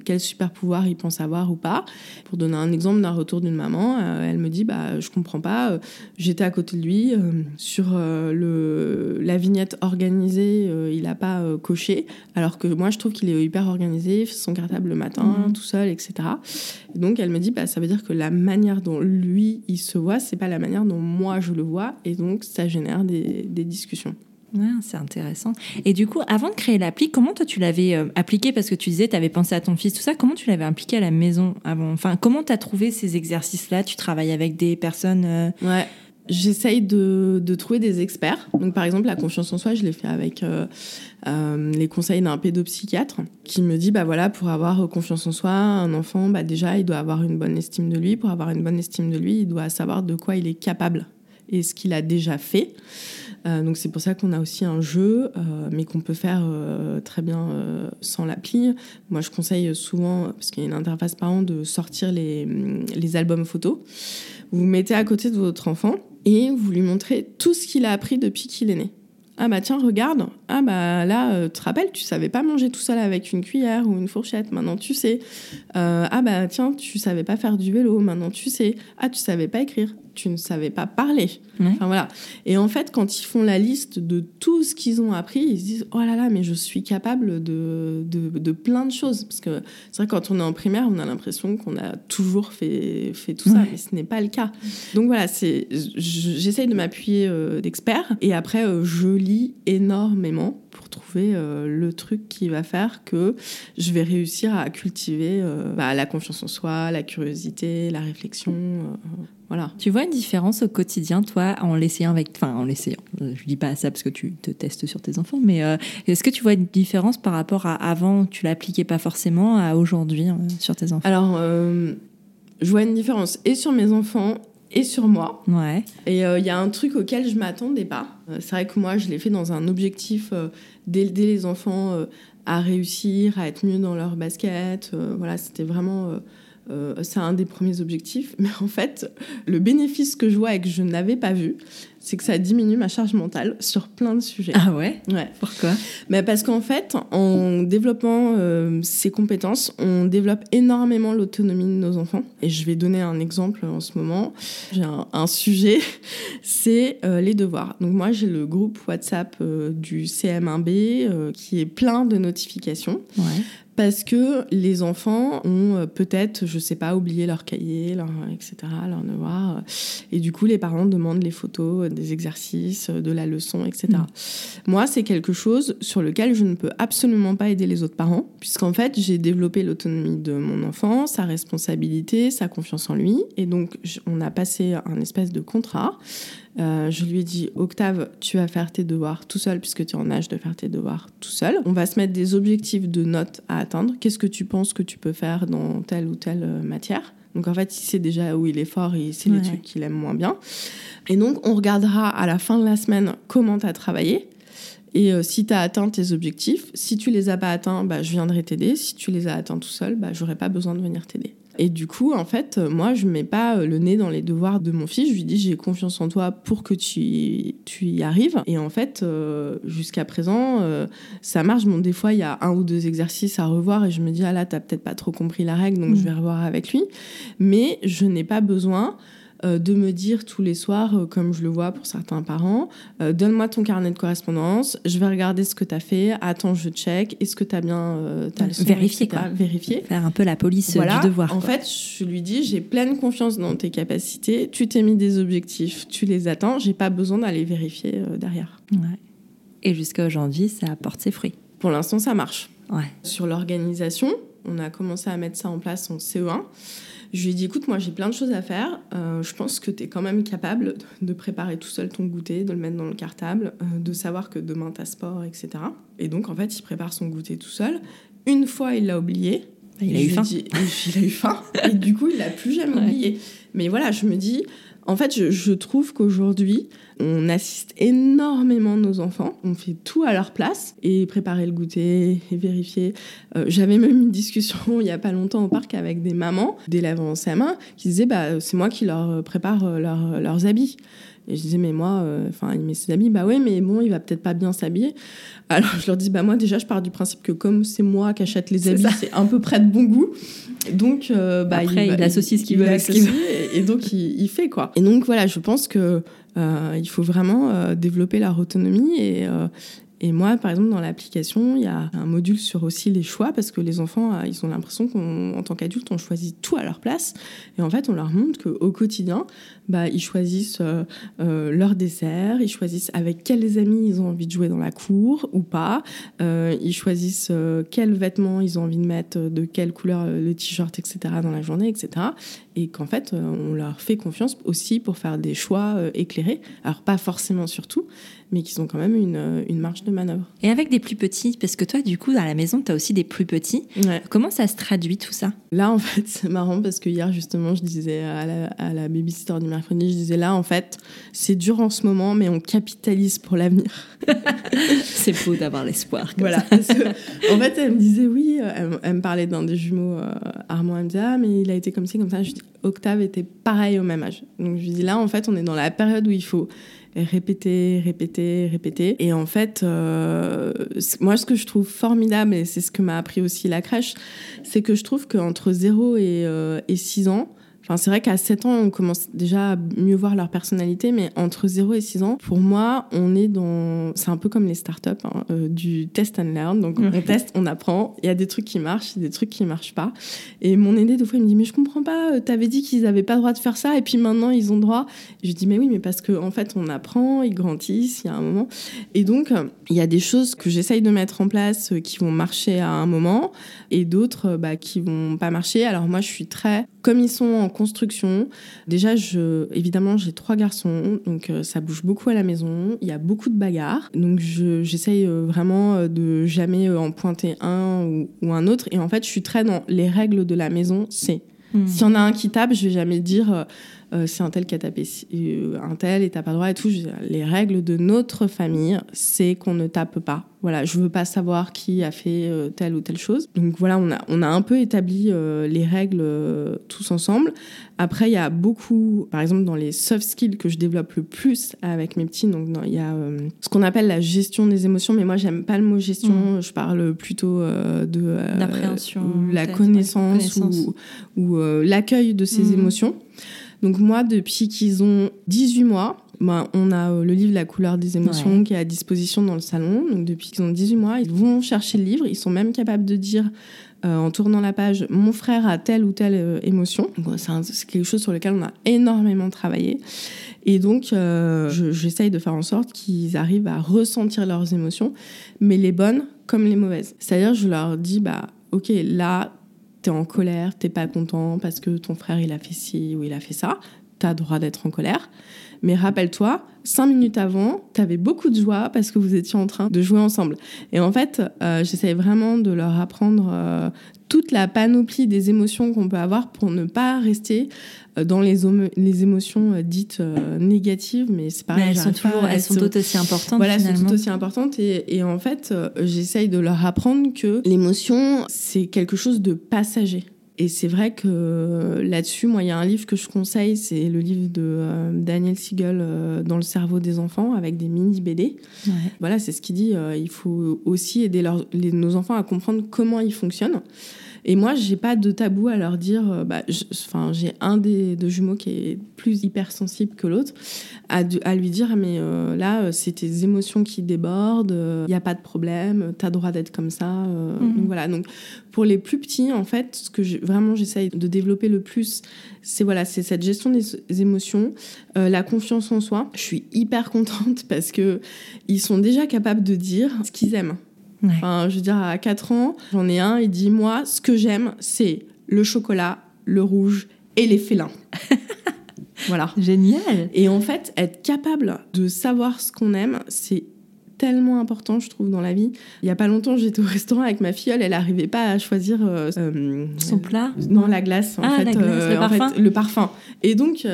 Speaker 2: quel super pouvoir il pense avoir ou pas. Pour donner un exemple d'un retour d'une maman, elle me dit bah je comprends pas. J'étais à côté de lui sur le la vignette organisée, il a pas coché, alors que moi je trouve qu'il est hyper organisé, son cartable le matin, mhm. tout seul, etc. donc elle me dit bah ça veut dire que la manière dont lui il se voit, c'est pas la manière dont moi je le vois, et donc ça génère des, discussions.
Speaker 1: Ouais, c'est intéressant. Et du coup, avant de créer l'appli, comment toi tu l'avais euh, appliqué? Parce que tu disais, tu avais pensé à ton fils, tout ça. Comment tu l'avais appliqué à la maison avant? Enfin, comment tu as trouvé ces exercices-là? Tu travailles avec des personnes euh,
Speaker 2: Ouais. J'essaye de, de, trouver des experts. Donc, par exemple, la confiance en soi, je l'ai fait avec euh, les conseils d'un pédopsychiatre qui me dit bah voilà, pour avoir confiance en soi, un enfant, bah déjà, il doit avoir une bonne estime de lui. Pour avoir une bonne estime de lui, il doit savoir de quoi il est capable et ce qu'il a déjà fait. Euh, donc c'est pour ça qu'on a aussi un jeu, euh, mais qu'on peut faire euh, très bien sans l'appli. Moi, je conseille souvent, parce qu'il y a une interface par an, de sortir les, les albums photos. Vous, vous mettez à côté de votre enfant et vous lui montrez tout ce qu'il a appris depuis qu'il est né. Ah bah tiens, regarde. Ah bah là, euh, tu te rappelles, tu savais pas manger tout seul avec une cuillère ou une fourchette. Maintenant, tu sais. Euh, ah bah tiens, tu savais pas faire du vélo. Maintenant, tu sais. Ah, tu savais pas écrire. Tu ne savais pas parler. Enfin voilà. Et en fait, quand ils font la liste de tout ce qu'ils ont appris, ils se disent Oh là là, mais je suis capable de, de, de plein de choses. Parce que c'est vrai, quand on est en primaire, on a l'impression qu'on a toujours fait, fait tout ça, mais ce n'est pas le cas. Donc voilà, c'est j'essaye de m'appuyer euh, d'experts. Et après, je lis énormément pour trouver euh, le truc qui va faire que je vais réussir à cultiver euh, bah, la confiance en soi, la curiosité, la réflexion. Euh, voilà.
Speaker 1: Tu vois une différence au quotidien, toi, en l'essayant avec. Enfin, en l'essayant. Je dis pas ça parce que tu te testes sur tes enfants, mais est-ce que tu vois une différence par rapport à avant, tu l'appliquais pas forcément, à aujourd'hui sur tes enfants?
Speaker 2: Alors, je vois une différence et sur mes enfants et sur moi.
Speaker 1: Ouais.
Speaker 2: Et il y a un truc auquel je m'attendais pas. c'est vrai que moi, je l'ai fait dans un objectif d'aider les enfants euh, à réussir, à être mieux dans leur basket. Euh, voilà, c'était vraiment euh, c'est un des premiers objectifs. Mais en fait, le bénéfice que je vois et que je n'avais pas vu, c'est que ça diminue ma charge mentale sur plein de sujets.
Speaker 1: Ah ouais?
Speaker 2: Ouais.
Speaker 1: Pourquoi?
Speaker 2: Mais Parce qu'en fait, en développant euh, ces compétences, on développe énormément l'autonomie de nos enfants. Et je vais donner un exemple en ce moment. J'ai un, sujet, c'est euh, les devoirs. Donc moi, j'ai le groupe WhatsApp du CM1B qui est plein de notifications.
Speaker 1: Ouais
Speaker 2: parce que les enfants ont euh, peut-être, je sais pas, oublié leur cahier, leur, etc., leur devoir. Et du coup, les parents demandent les photos des exercices, de la leçon, etc. Mm. Moi, c'est quelque chose sur lequel je ne peux absolument pas aider les autres parents, puisqu'en fait, j'ai développé l'autonomie de mon enfant, sa responsabilité, sa confiance en lui. Et donc, on a passé un espèce de contrat euh, je lui ai dit, Octave, tu vas faire tes devoirs tout seul puisque tu es en âge de faire tes devoirs tout seul. On va se mettre des objectifs de notes à atteindre. Qu'est-ce que tu penses que tu peux faire dans telle ou telle euh, matière? Donc en fait, il sait déjà où il est fort et c'est les trucs qu'il aime moins bien. Et donc, on regardera à la fin de la semaine comment tu as travaillé. Et euh, si tu as atteint tes objectifs, si tu les as pas atteints, bah, je viendrai t'aider. Si tu les as atteints tout seul, bah, j'aurai pas besoin de venir t'aider. Et du coup, en fait, moi, je mets pas euh, le nez dans les devoirs de mon fils. Je lui dis, j'ai confiance en toi pour que tu, tu y arrives. Et en fait, euh, jusqu'à présent, euh, ça marche. Bon, des fois, il y a un ou deux exercices à revoir et je me dis, ah là, t'as peut-être pas trop compris la règle, donc je mmh. vais revoir avec lui. Mais je n'ai pas besoin de me dire tous les soirs, euh, comme je le vois pour certains parents, euh, donne-moi ton carnet de correspondance, je vais regarder ce que tu as fait, attends, je check, est-ce que tu as bien
Speaker 1: ta Vérifier, quoi.
Speaker 2: Vérifier.
Speaker 1: Faire un peu la police du devoir.
Speaker 2: En fait, je lui dis, j'ai pleine confiance dans tes capacités, tu t'es mis des objectifs, tu les attends, j'ai pas besoin d'aller vérifier derrière.
Speaker 1: Ouais. Et jusqu'à aujourd'hui, ça apporte ses fruits.
Speaker 2: Pour l'instant, ça marche.
Speaker 1: Ouais.
Speaker 2: Sur l'organisation, on a commencé à mettre ça en place en CE1. Je lui ai dit, écoute, moi j'ai plein de choses à faire. Euh, je pense que tu es quand même capable de préparer tout seul ton goûter, de le mettre dans le cartable, euh, de savoir que demain tu as sport, etc. Et donc en fait, il prépare son goûter tout seul. Une fois, il l'a oublié.
Speaker 1: Il a eu faim.
Speaker 2: il a eu faim. et du coup, il l'a plus jamais oublié. Mais voilà, je me dis, en fait, je, trouve qu'aujourd'hui, on assiste énormément nos enfants. On fait tout à leur place et préparer le goûter et vérifier. Euh, j'avais même une discussion il y a pas longtemps au parc avec des mamans d'élèves en CM1 qui disaient bah, c'est moi qui leur prépare euh, leurs habits. Et je disais, mais moi, euh, enfin, il met ses habits, bah ouais, mais bon, il va peut-être pas bien s'habiller. Alors je leur dis, bah moi, déjà, je pars du principe que comme c'est moi qui achète les habits, c'est un peu près de bon goût. Donc,
Speaker 1: euh, bah, Après, il, associe ce qu'il veut avec ce qu'il veut.
Speaker 2: Et, donc, il, fait, quoi. Et donc, voilà, je pense que euh, il faut vraiment développer leur autonomie et, et moi, par exemple, dans l'application, il y a un module sur aussi les choix parce que les enfants, euh, ils ont l'impression qu'en tant qu'adultes, on choisit tout à leur place. Et en fait, on leur montre qu'au quotidien, bah, ils choisissent euh, euh, leur dessert, ils choisissent avec quels amis ils ont envie de jouer dans la cour ou pas, ils choisissent quels vêtements ils ont envie de mettre, de quelle couleur le t-shirt, etc. dans la journée, etc. Et qu'en fait, on leur fait confiance aussi pour faire des choix éclairés. Alors, pas forcément sur tout, mais qui ont quand même une, euh, une, marge de manœuvre.
Speaker 1: Et avec des plus petits, parce que toi, du coup, à la maison, tu as aussi des plus petits. Comment ça se traduit tout ça?
Speaker 2: Là, en fait, c'est marrant parce que hier, justement, je disais à la, à la babysitter du mercredi, je disais là, en fait, c'est dur en ce moment, mais on capitalise pour l'avenir.
Speaker 1: c'est beau d'avoir l'espoir.
Speaker 2: Voilà. en fait, elle me disait oui, elle, me parlait d'un des jumeaux, euh, Armand, elle me disait, ah, mais il a été comme ci, comme ça. Je dis, Octave était pareil au même âge. Donc, je lui dis là, en fait, on est dans la période où il faut répéter, répéter, répéter. Et en fait, euh, moi, ce que je trouve formidable, et c'est ce que m'a appris aussi la crèche, c'est que je trouve qu'entre 0 et, euh, et 6 ans, Enfin, c'est vrai qu'à 7 ans, on commence déjà à mieux voir leur personnalité, mais entre 0 et 6 ans, pour moi, on est dans. C'est un peu comme les startups, hein, euh, du test and learn. Donc, on teste, on apprend. Il y a des trucs qui marchent, des trucs qui marchent pas. Et mon aîné, des fois, il me dit Mais je comprends pas, euh, t'avais dit qu'ils avaient pas le droit de faire ça, et puis maintenant, ils ont droit. je dis Mais oui, mais parce qu'en en fait, on apprend, ils grandissent, il y a un moment. Et donc, il y a des choses que j'essaye de mettre en place euh, qui vont marcher à un moment, et d'autres bah, qui vont pas marcher. Alors, moi, je suis très. Comme ils sont en construction. Déjà, je, évidemment, j'ai trois garçons, donc euh, ça bouge beaucoup à la maison. Il y a beaucoup de bagarres, donc j'essaye euh, vraiment euh, de jamais en pointer un ou, un autre. Et en fait, je suis très dans les règles de la maison. C'est hmm. s'il y en a un qui tape, je vais jamais dire c'est un tel qui a tapé un tel et t'as pas droit et tout. Les règles de notre famille, c'est qu'on ne tape pas voilà, je veux pas savoir qui a fait euh, telle ou telle chose. Donc voilà, on a, on a un peu établi euh, les règles euh, tous ensemble. Après, il y a beaucoup, par exemple, dans les soft skills que je développe le plus avec mes petits, donc il y a ce qu'on appelle la gestion des émotions, mais moi j'aime pas le mot gestion, mm. je parle plutôt de
Speaker 1: l'appréhension,
Speaker 2: la connaissance, ou, ou l'accueil de ces mm. émotions. Donc moi, depuis qu'ils ont 18 mois, ben, on a euh, le livre La couleur des émotions qui est à disposition dans le salon. Donc depuis qu'ils ont 18 mois, ils vont chercher le livre. Ils sont même capables de dire, euh, en tournant la page, mon frère a telle ou telle euh, émotion. C'est quelque chose sur lequel on a énormément travaillé. Et donc, j'essaye de faire en sorte qu'ils arrivent à ressentir leurs émotions, mais les bonnes comme les mauvaises. C'est-à-dire, je leur dis, bah, ok, là, t'es en colère, t'es pas content parce que ton frère il a fait ci ou il a fait ça, t'as droit d'être en colère. Mais rappelle-toi, cinq minutes avant, tu avais beaucoup de joie parce que vous étiez en train de jouer ensemble. Et en fait, euh, j'essaie vraiment de leur apprendre euh, toute la panoplie des émotions qu'on peut avoir pour ne pas rester euh, dans les, les émotions dites négatives. Mais c'est pareil.
Speaker 1: elles sont, toujours, elles sont toutes aussi importantes.
Speaker 2: Voilà, elles sont toutes aussi importantes. Et, et en fait, j'essaye de leur apprendre que l'émotion, c'est quelque chose de passager. Et c'est vrai que euh, là-dessus, moi, il y a un livre que je conseille, c'est le livre de euh, Daniel Siegel, euh, Dans le cerveau des enfants, avec des mini BD. Voilà, c'est ce qu'il dit. il faut aussi aider nos enfants à comprendre comment ils fonctionnent. Et moi, j'ai pas de tabou à leur dire. Euh, bah, enfin, j'ai un des deux jumeaux qui est plus hypersensible que l'autre, à, à, lui dire mais euh, là, euh, c'est tes émotions qui débordent. Il n'y a pas de problème. tu as droit d'être comme ça. Mhm. Donc voilà. Donc pour les plus petits, en fait, ce que vraiment j'essaye de développer le plus, c'est voilà, c'est cette gestion des émotions, la confiance en soi. Je suis hyper contente parce que ils sont déjà capables de dire ce qu'ils aiment. Enfin, je veux dire, à 4 ans, j'en ai un, il dit Moi, ce que j'aime, c'est le chocolat, le rouge et les félins. voilà.
Speaker 1: Génial.
Speaker 2: Et en fait, être capable de savoir ce qu'on aime, c'est tellement important, je trouve, dans la vie. Il y a pas longtemps, j'étais au restaurant avec ma fille, elle n'arrivait pas à choisir euh,
Speaker 1: euh, son plat.
Speaker 2: Non, la glace, en, ah, fait,
Speaker 1: euh, le, parfum.
Speaker 2: le parfum. Et donc,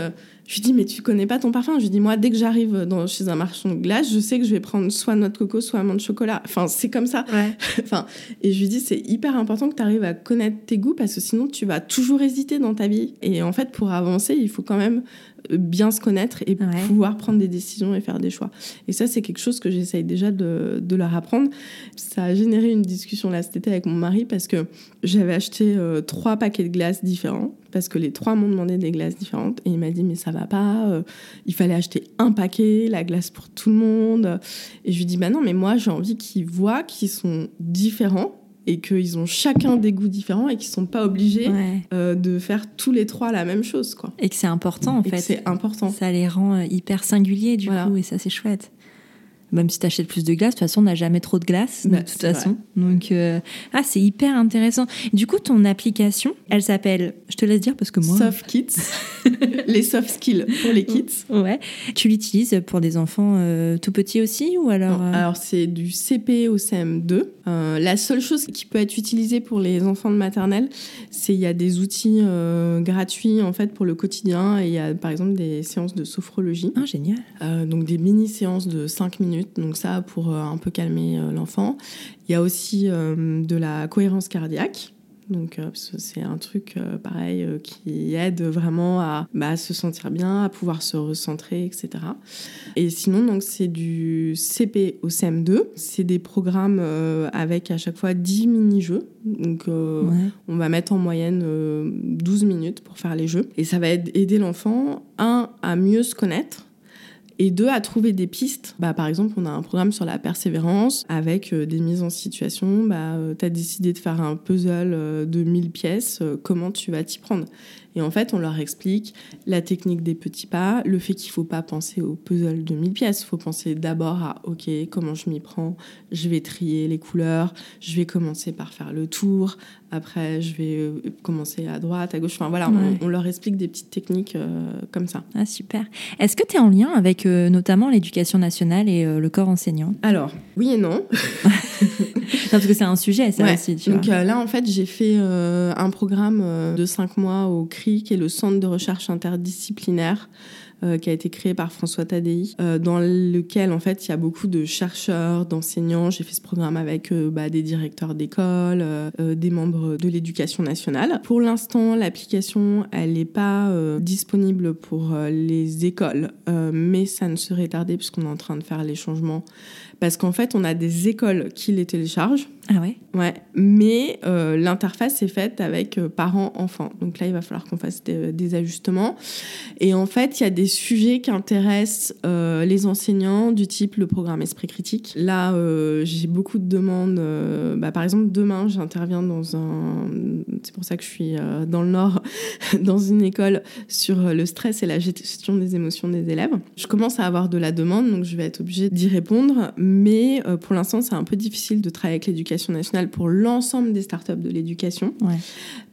Speaker 2: je lui dis, mais tu connais pas ton parfum? Je lui dis, moi, dès que j'arrive dans, chez un marchand de glace, je sais que je vais prendre soit noix de coco, soit amande de chocolat. Enfin, c'est comme ça. enfin, et je lui dis, c'est hyper important que tu arrives à connaître tes goûts parce que sinon, tu vas toujours hésiter dans ta vie. Et en fait, pour avancer, il faut quand même bien se connaître et pouvoir prendre des décisions et faire des choix. Et ça, c'est quelque chose que j'essaye déjà de, de, leur apprendre. Ça a généré une discussion là cet été avec mon mari parce que j'avais acheté euh, trois paquets de glace différents parce que les trois m'ont demandé des glaces différentes et il m'a dit mais ça va pas, euh, il fallait acheter un paquet, la glace pour tout le monde. Et je lui dis bah non mais moi j'ai envie qu'ils voient qu'ils sont différents et qu'ils ont chacun des goûts différents et qu'ils sont pas obligés euh, de faire tous les trois la même chose quoi.
Speaker 1: Et que c'est important en fait.
Speaker 2: C'est important.
Speaker 1: Ça les rend euh, hyper singuliers du coup et ça c'est chouette. Même si tu achètes plus de glace, de toute façon, on n'a jamais trop de glace, de bah, toute façon. Donc, euh, ah, c'est hyper intéressant. Du coup, ton application, elle s'appelle, je te laisse dire parce que moi.
Speaker 2: Soft Kids. les soft skills pour les kids.
Speaker 1: Ouais. Tu l'utilises pour des enfants euh, tout petits aussi ou alors
Speaker 2: euh Alors, c'est du CP au CM2. la seule chose qui peut être utilisée pour les enfants de maternelle, c'est il y a des outils gratuits en fait pour le quotidien et il y a par exemple des séances de sophrologie.
Speaker 1: Ah, génial.
Speaker 2: donc des mini séances de 5 minutes donc ça pour euh, un peu calmer euh, l'enfant. Il y a aussi euh, de la cohérence cardiaque. Donc c'est un truc pareil qui aide vraiment à bah, se sentir bien, à pouvoir se recentrer, etc. Et sinon, donc c'est du CP au CM2. C'est des programmes avec à chaque fois 10 mini-jeux. Donc on va mettre en moyenne 12 minutes pour faire les jeux. Et ça va aider l'enfant, un, à mieux se connaître et deux, à trouver des pistes. Bah, par exemple, on a un programme sur la persévérance avec euh, des mises en situation. Bah, euh, tu as décidé de faire un puzzle euh, de 1000 pièces, comment tu vas t'y prendre? Et en fait, on leur explique la technique des petits pas, le fait qu'il ne faut pas penser au puzzle de 1000 pièces. Il faut penser d'abord à, OK, comment je m'y prends Je vais trier les couleurs, je vais commencer par faire le tour, après je vais euh, commencer à droite, à gauche. Enfin voilà, on, leur explique des petites techniques euh, comme ça.
Speaker 1: Ah, super. Est-ce que tu es en lien avec euh, notamment l'éducation nationale et le corps enseignant?
Speaker 2: Alors, oui et non.
Speaker 1: parce que c'est un sujet, ça aussi.
Speaker 2: Donc là, en fait, j'ai fait un programme de 5 mois au qui est le centre de recherche interdisciplinaire euh, qui a été créé par François Tadei, euh, dans lequel en fait il y a beaucoup de chercheurs, d'enseignants. J'ai fait ce programme avec euh, bah, des directeurs d'école, des membres de l'éducation nationale. Pour l'instant, l'application elle n'est pas disponible pour les écoles, mais ça ne serait tardé puisqu'on est en train de faire les changements parce qu'en fait, on a des écoles qui les téléchargent.
Speaker 1: Ah ouais?
Speaker 2: Ouais, mais euh, l'interface est faite avec euh, parents-enfants. Donc là, il va falloir qu'on fasse des, ajustements. Et en fait, il y a des sujets qui intéressent euh, les enseignants du type le programme Esprit Critique. Là, j'ai beaucoup de demandes. Bah, par exemple, demain, j'interviens dans un... C'est pour ça que je suis dans le Nord, dans une école sur le stress et la gestion des émotions des élèves. Je commence à avoir de la demande, donc je vais être obligée d'y répondre mais euh, pour l'instant, c'est un peu difficile de travailler avec l'éducation nationale pour l'ensemble des startups de l'éducation.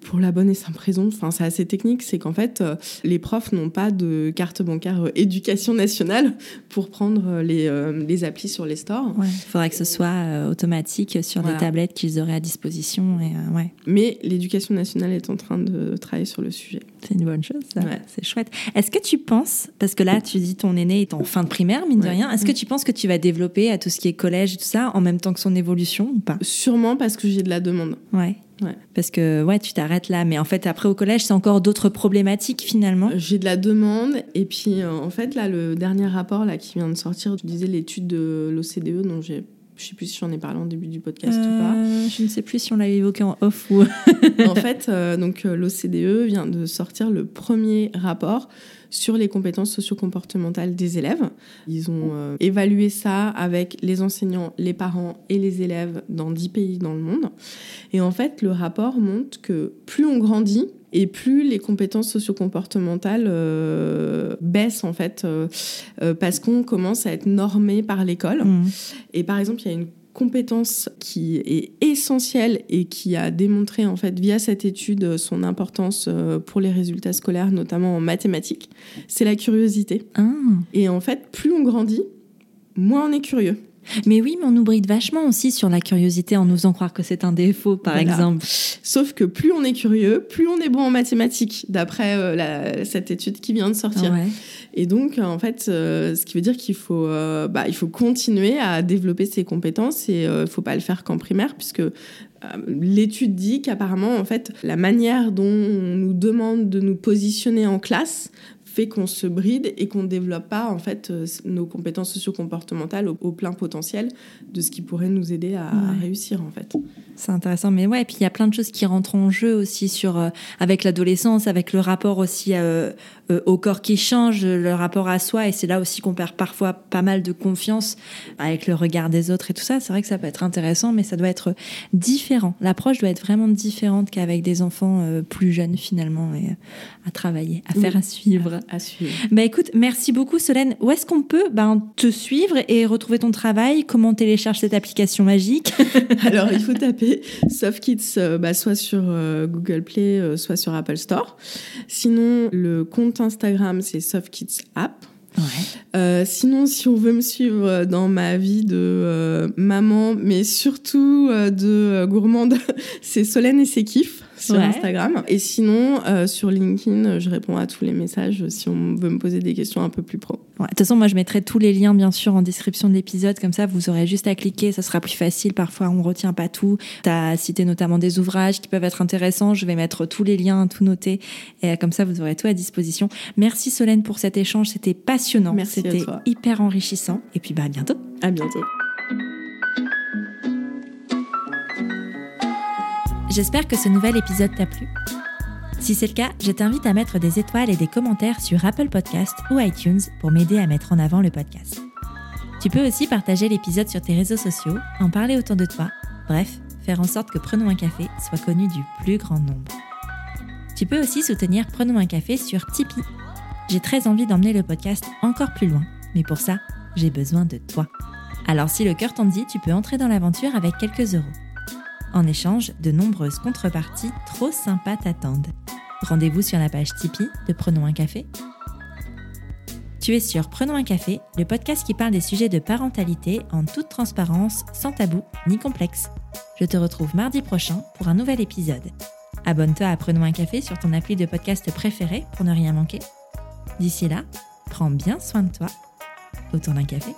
Speaker 2: Pour la bonne et simple raison, enfin, c'est assez technique, c'est qu'en fait, euh, les profs n'ont pas de carte bancaire euh, éducation nationale pour prendre les, les applis sur les stores.
Speaker 1: Il faudrait que ce soit automatique sur les tablettes qu'ils auraient à disposition. Et, ouais.
Speaker 2: Mais l'éducation nationale est en train de travailler sur le sujet.
Speaker 1: C'est une bonne chose, ça. C'est chouette. Est-ce que tu penses, parce que là, tu dis ton aîné est en fin de primaire, mine de rien, est-ce que tu penses que tu vas développer à tout ce qui est collège et tout ça en même temps que son évolution ou pas?
Speaker 2: Sûrement parce que j'ai de la demande.
Speaker 1: Ouais. Ouais. Parce que ouais, tu t'arrêtes là, mais en fait après au collège c'est encore d'autres problématiques finalement.
Speaker 2: J'ai de la demande et puis euh, en fait là le dernier rapport là qui vient de sortir, tu disais l'étude de l'OCDE dont j'ai je sais plus si j'en ai parlé en début du podcast ou pas.
Speaker 1: Euh, je ne sais plus si on l'a évoqué en off ou.
Speaker 2: en fait, euh, donc l'OCDE vient de sortir le premier rapport sur les compétences socio-comportementales des élèves. Ils ont euh, évalué ça avec les enseignants, les parents et les élèves dans 10 pays dans le monde. Et en fait, le rapport montre que plus on grandit, et plus les compétences socio-comportementales euh, baissent en fait euh, parce qu'on commence à être normé par l'école. Mmh. Et par exemple, il y a une compétence qui est essentielle et qui a démontré en fait via cette étude son importance euh, pour les résultats scolaires, notamment en mathématiques, c'est la curiosité.
Speaker 1: Ah.
Speaker 2: Et en fait, plus on grandit, moins on est curieux.
Speaker 1: Mais oui, mais on nous bride vachement aussi sur la curiosité en nous faisant croire que c'est un défaut, par exemple.
Speaker 2: Sauf que plus on est curieux, plus on est bon en mathématiques, d'après euh, cette étude qui vient de sortir. Et donc, en fait, euh, ce qui veut dire qu'il faut, euh, bah, il faut continuer à développer ses compétences et il ne faut pas le faire qu'en primaire, puisque l'étude dit qu'apparemment, en fait, la manière dont on nous demande de nous positionner en classe fait qu'on se bride et qu'on ne développe pas en fait euh, nos compétences socio-comportementales au, plein potentiel de ce qui pourrait nous aider à, réussir en fait.
Speaker 1: C'est intéressant, mais ouais, et puis il y a plein de choses qui rentrent en jeu aussi sur euh, avec l'adolescence, avec le rapport aussi euh, au corps qui change, le rapport à soi, et c'est là aussi qu'on perd parfois pas mal de confiance avec le regard des autres et tout ça. C'est vrai que ça peut être intéressant, mais ça doit être différent. L'approche doit être vraiment différente qu'avec des enfants plus jeunes finalement, et à travailler, à faire, à suivre
Speaker 2: à suivre.
Speaker 1: Bah écoute, merci beaucoup Solène. Où est-ce qu'on peut ben, te suivre et retrouver ton travail? Comment on télécharge cette application magique?
Speaker 2: Alors il faut taper SoftKids euh, bah, soit sur euh, Google Play, euh, soit sur Apple Store. Sinon, le compte Instagram c'est SoftKids App.
Speaker 1: Ouais.
Speaker 2: sinon, si on veut me suivre dans ma vie de maman, mais surtout de gourmande, c'est Solène et ses kiffs sur Instagram. Et sinon, euh, sur LinkedIn, je réponds à tous les messages si on veut me poser des questions un peu plus pro.
Speaker 1: De toute façon, moi, je mettrai tous les liens, bien sûr, en description de l'épisode. Comme ça, vous aurez juste à cliquer. Ça sera plus facile. Parfois, on retient pas tout. Tu as cité notamment des ouvrages qui peuvent être intéressants. Je vais mettre tous les liens, tout noter. Et comme ça, vous aurez tout à disposition. Merci Solène pour cet échange. C'était passionnant. C'était hyper enrichissant. Et puis, bah, à bientôt.
Speaker 2: À bientôt.
Speaker 1: J'espère que ce nouvel épisode t'a plu. Si c'est le cas, je t'invite à mettre des étoiles et des commentaires sur Apple Podcast ou iTunes pour m'aider à mettre en avant le podcast. Tu peux aussi partager l'épisode sur tes réseaux sociaux, en parler autour de toi, bref, faire en sorte que Prenons un café soit connu du plus grand nombre. Tu peux aussi soutenir Prenons un café sur Tipeee. J'ai très envie d'emmener le podcast encore plus loin, mais pour ça, j'ai besoin de toi. Alors si le cœur t'en dit, tu peux entrer dans l'aventure avec quelques euros. En échange, de nombreuses contreparties trop sympas t'attendent. Rendez-vous sur la page Tipeee de Prenons un café. Tu es sur Prenons un café, le podcast qui parle des sujets de parentalité en toute transparence, sans tabou ni complexe. Je te retrouve mardi prochain pour un nouvel épisode. Abonne-toi à Prenons un café sur ton appli de podcast préféré pour ne rien manquer. D'ici là, prends bien soin de toi autour d'un café.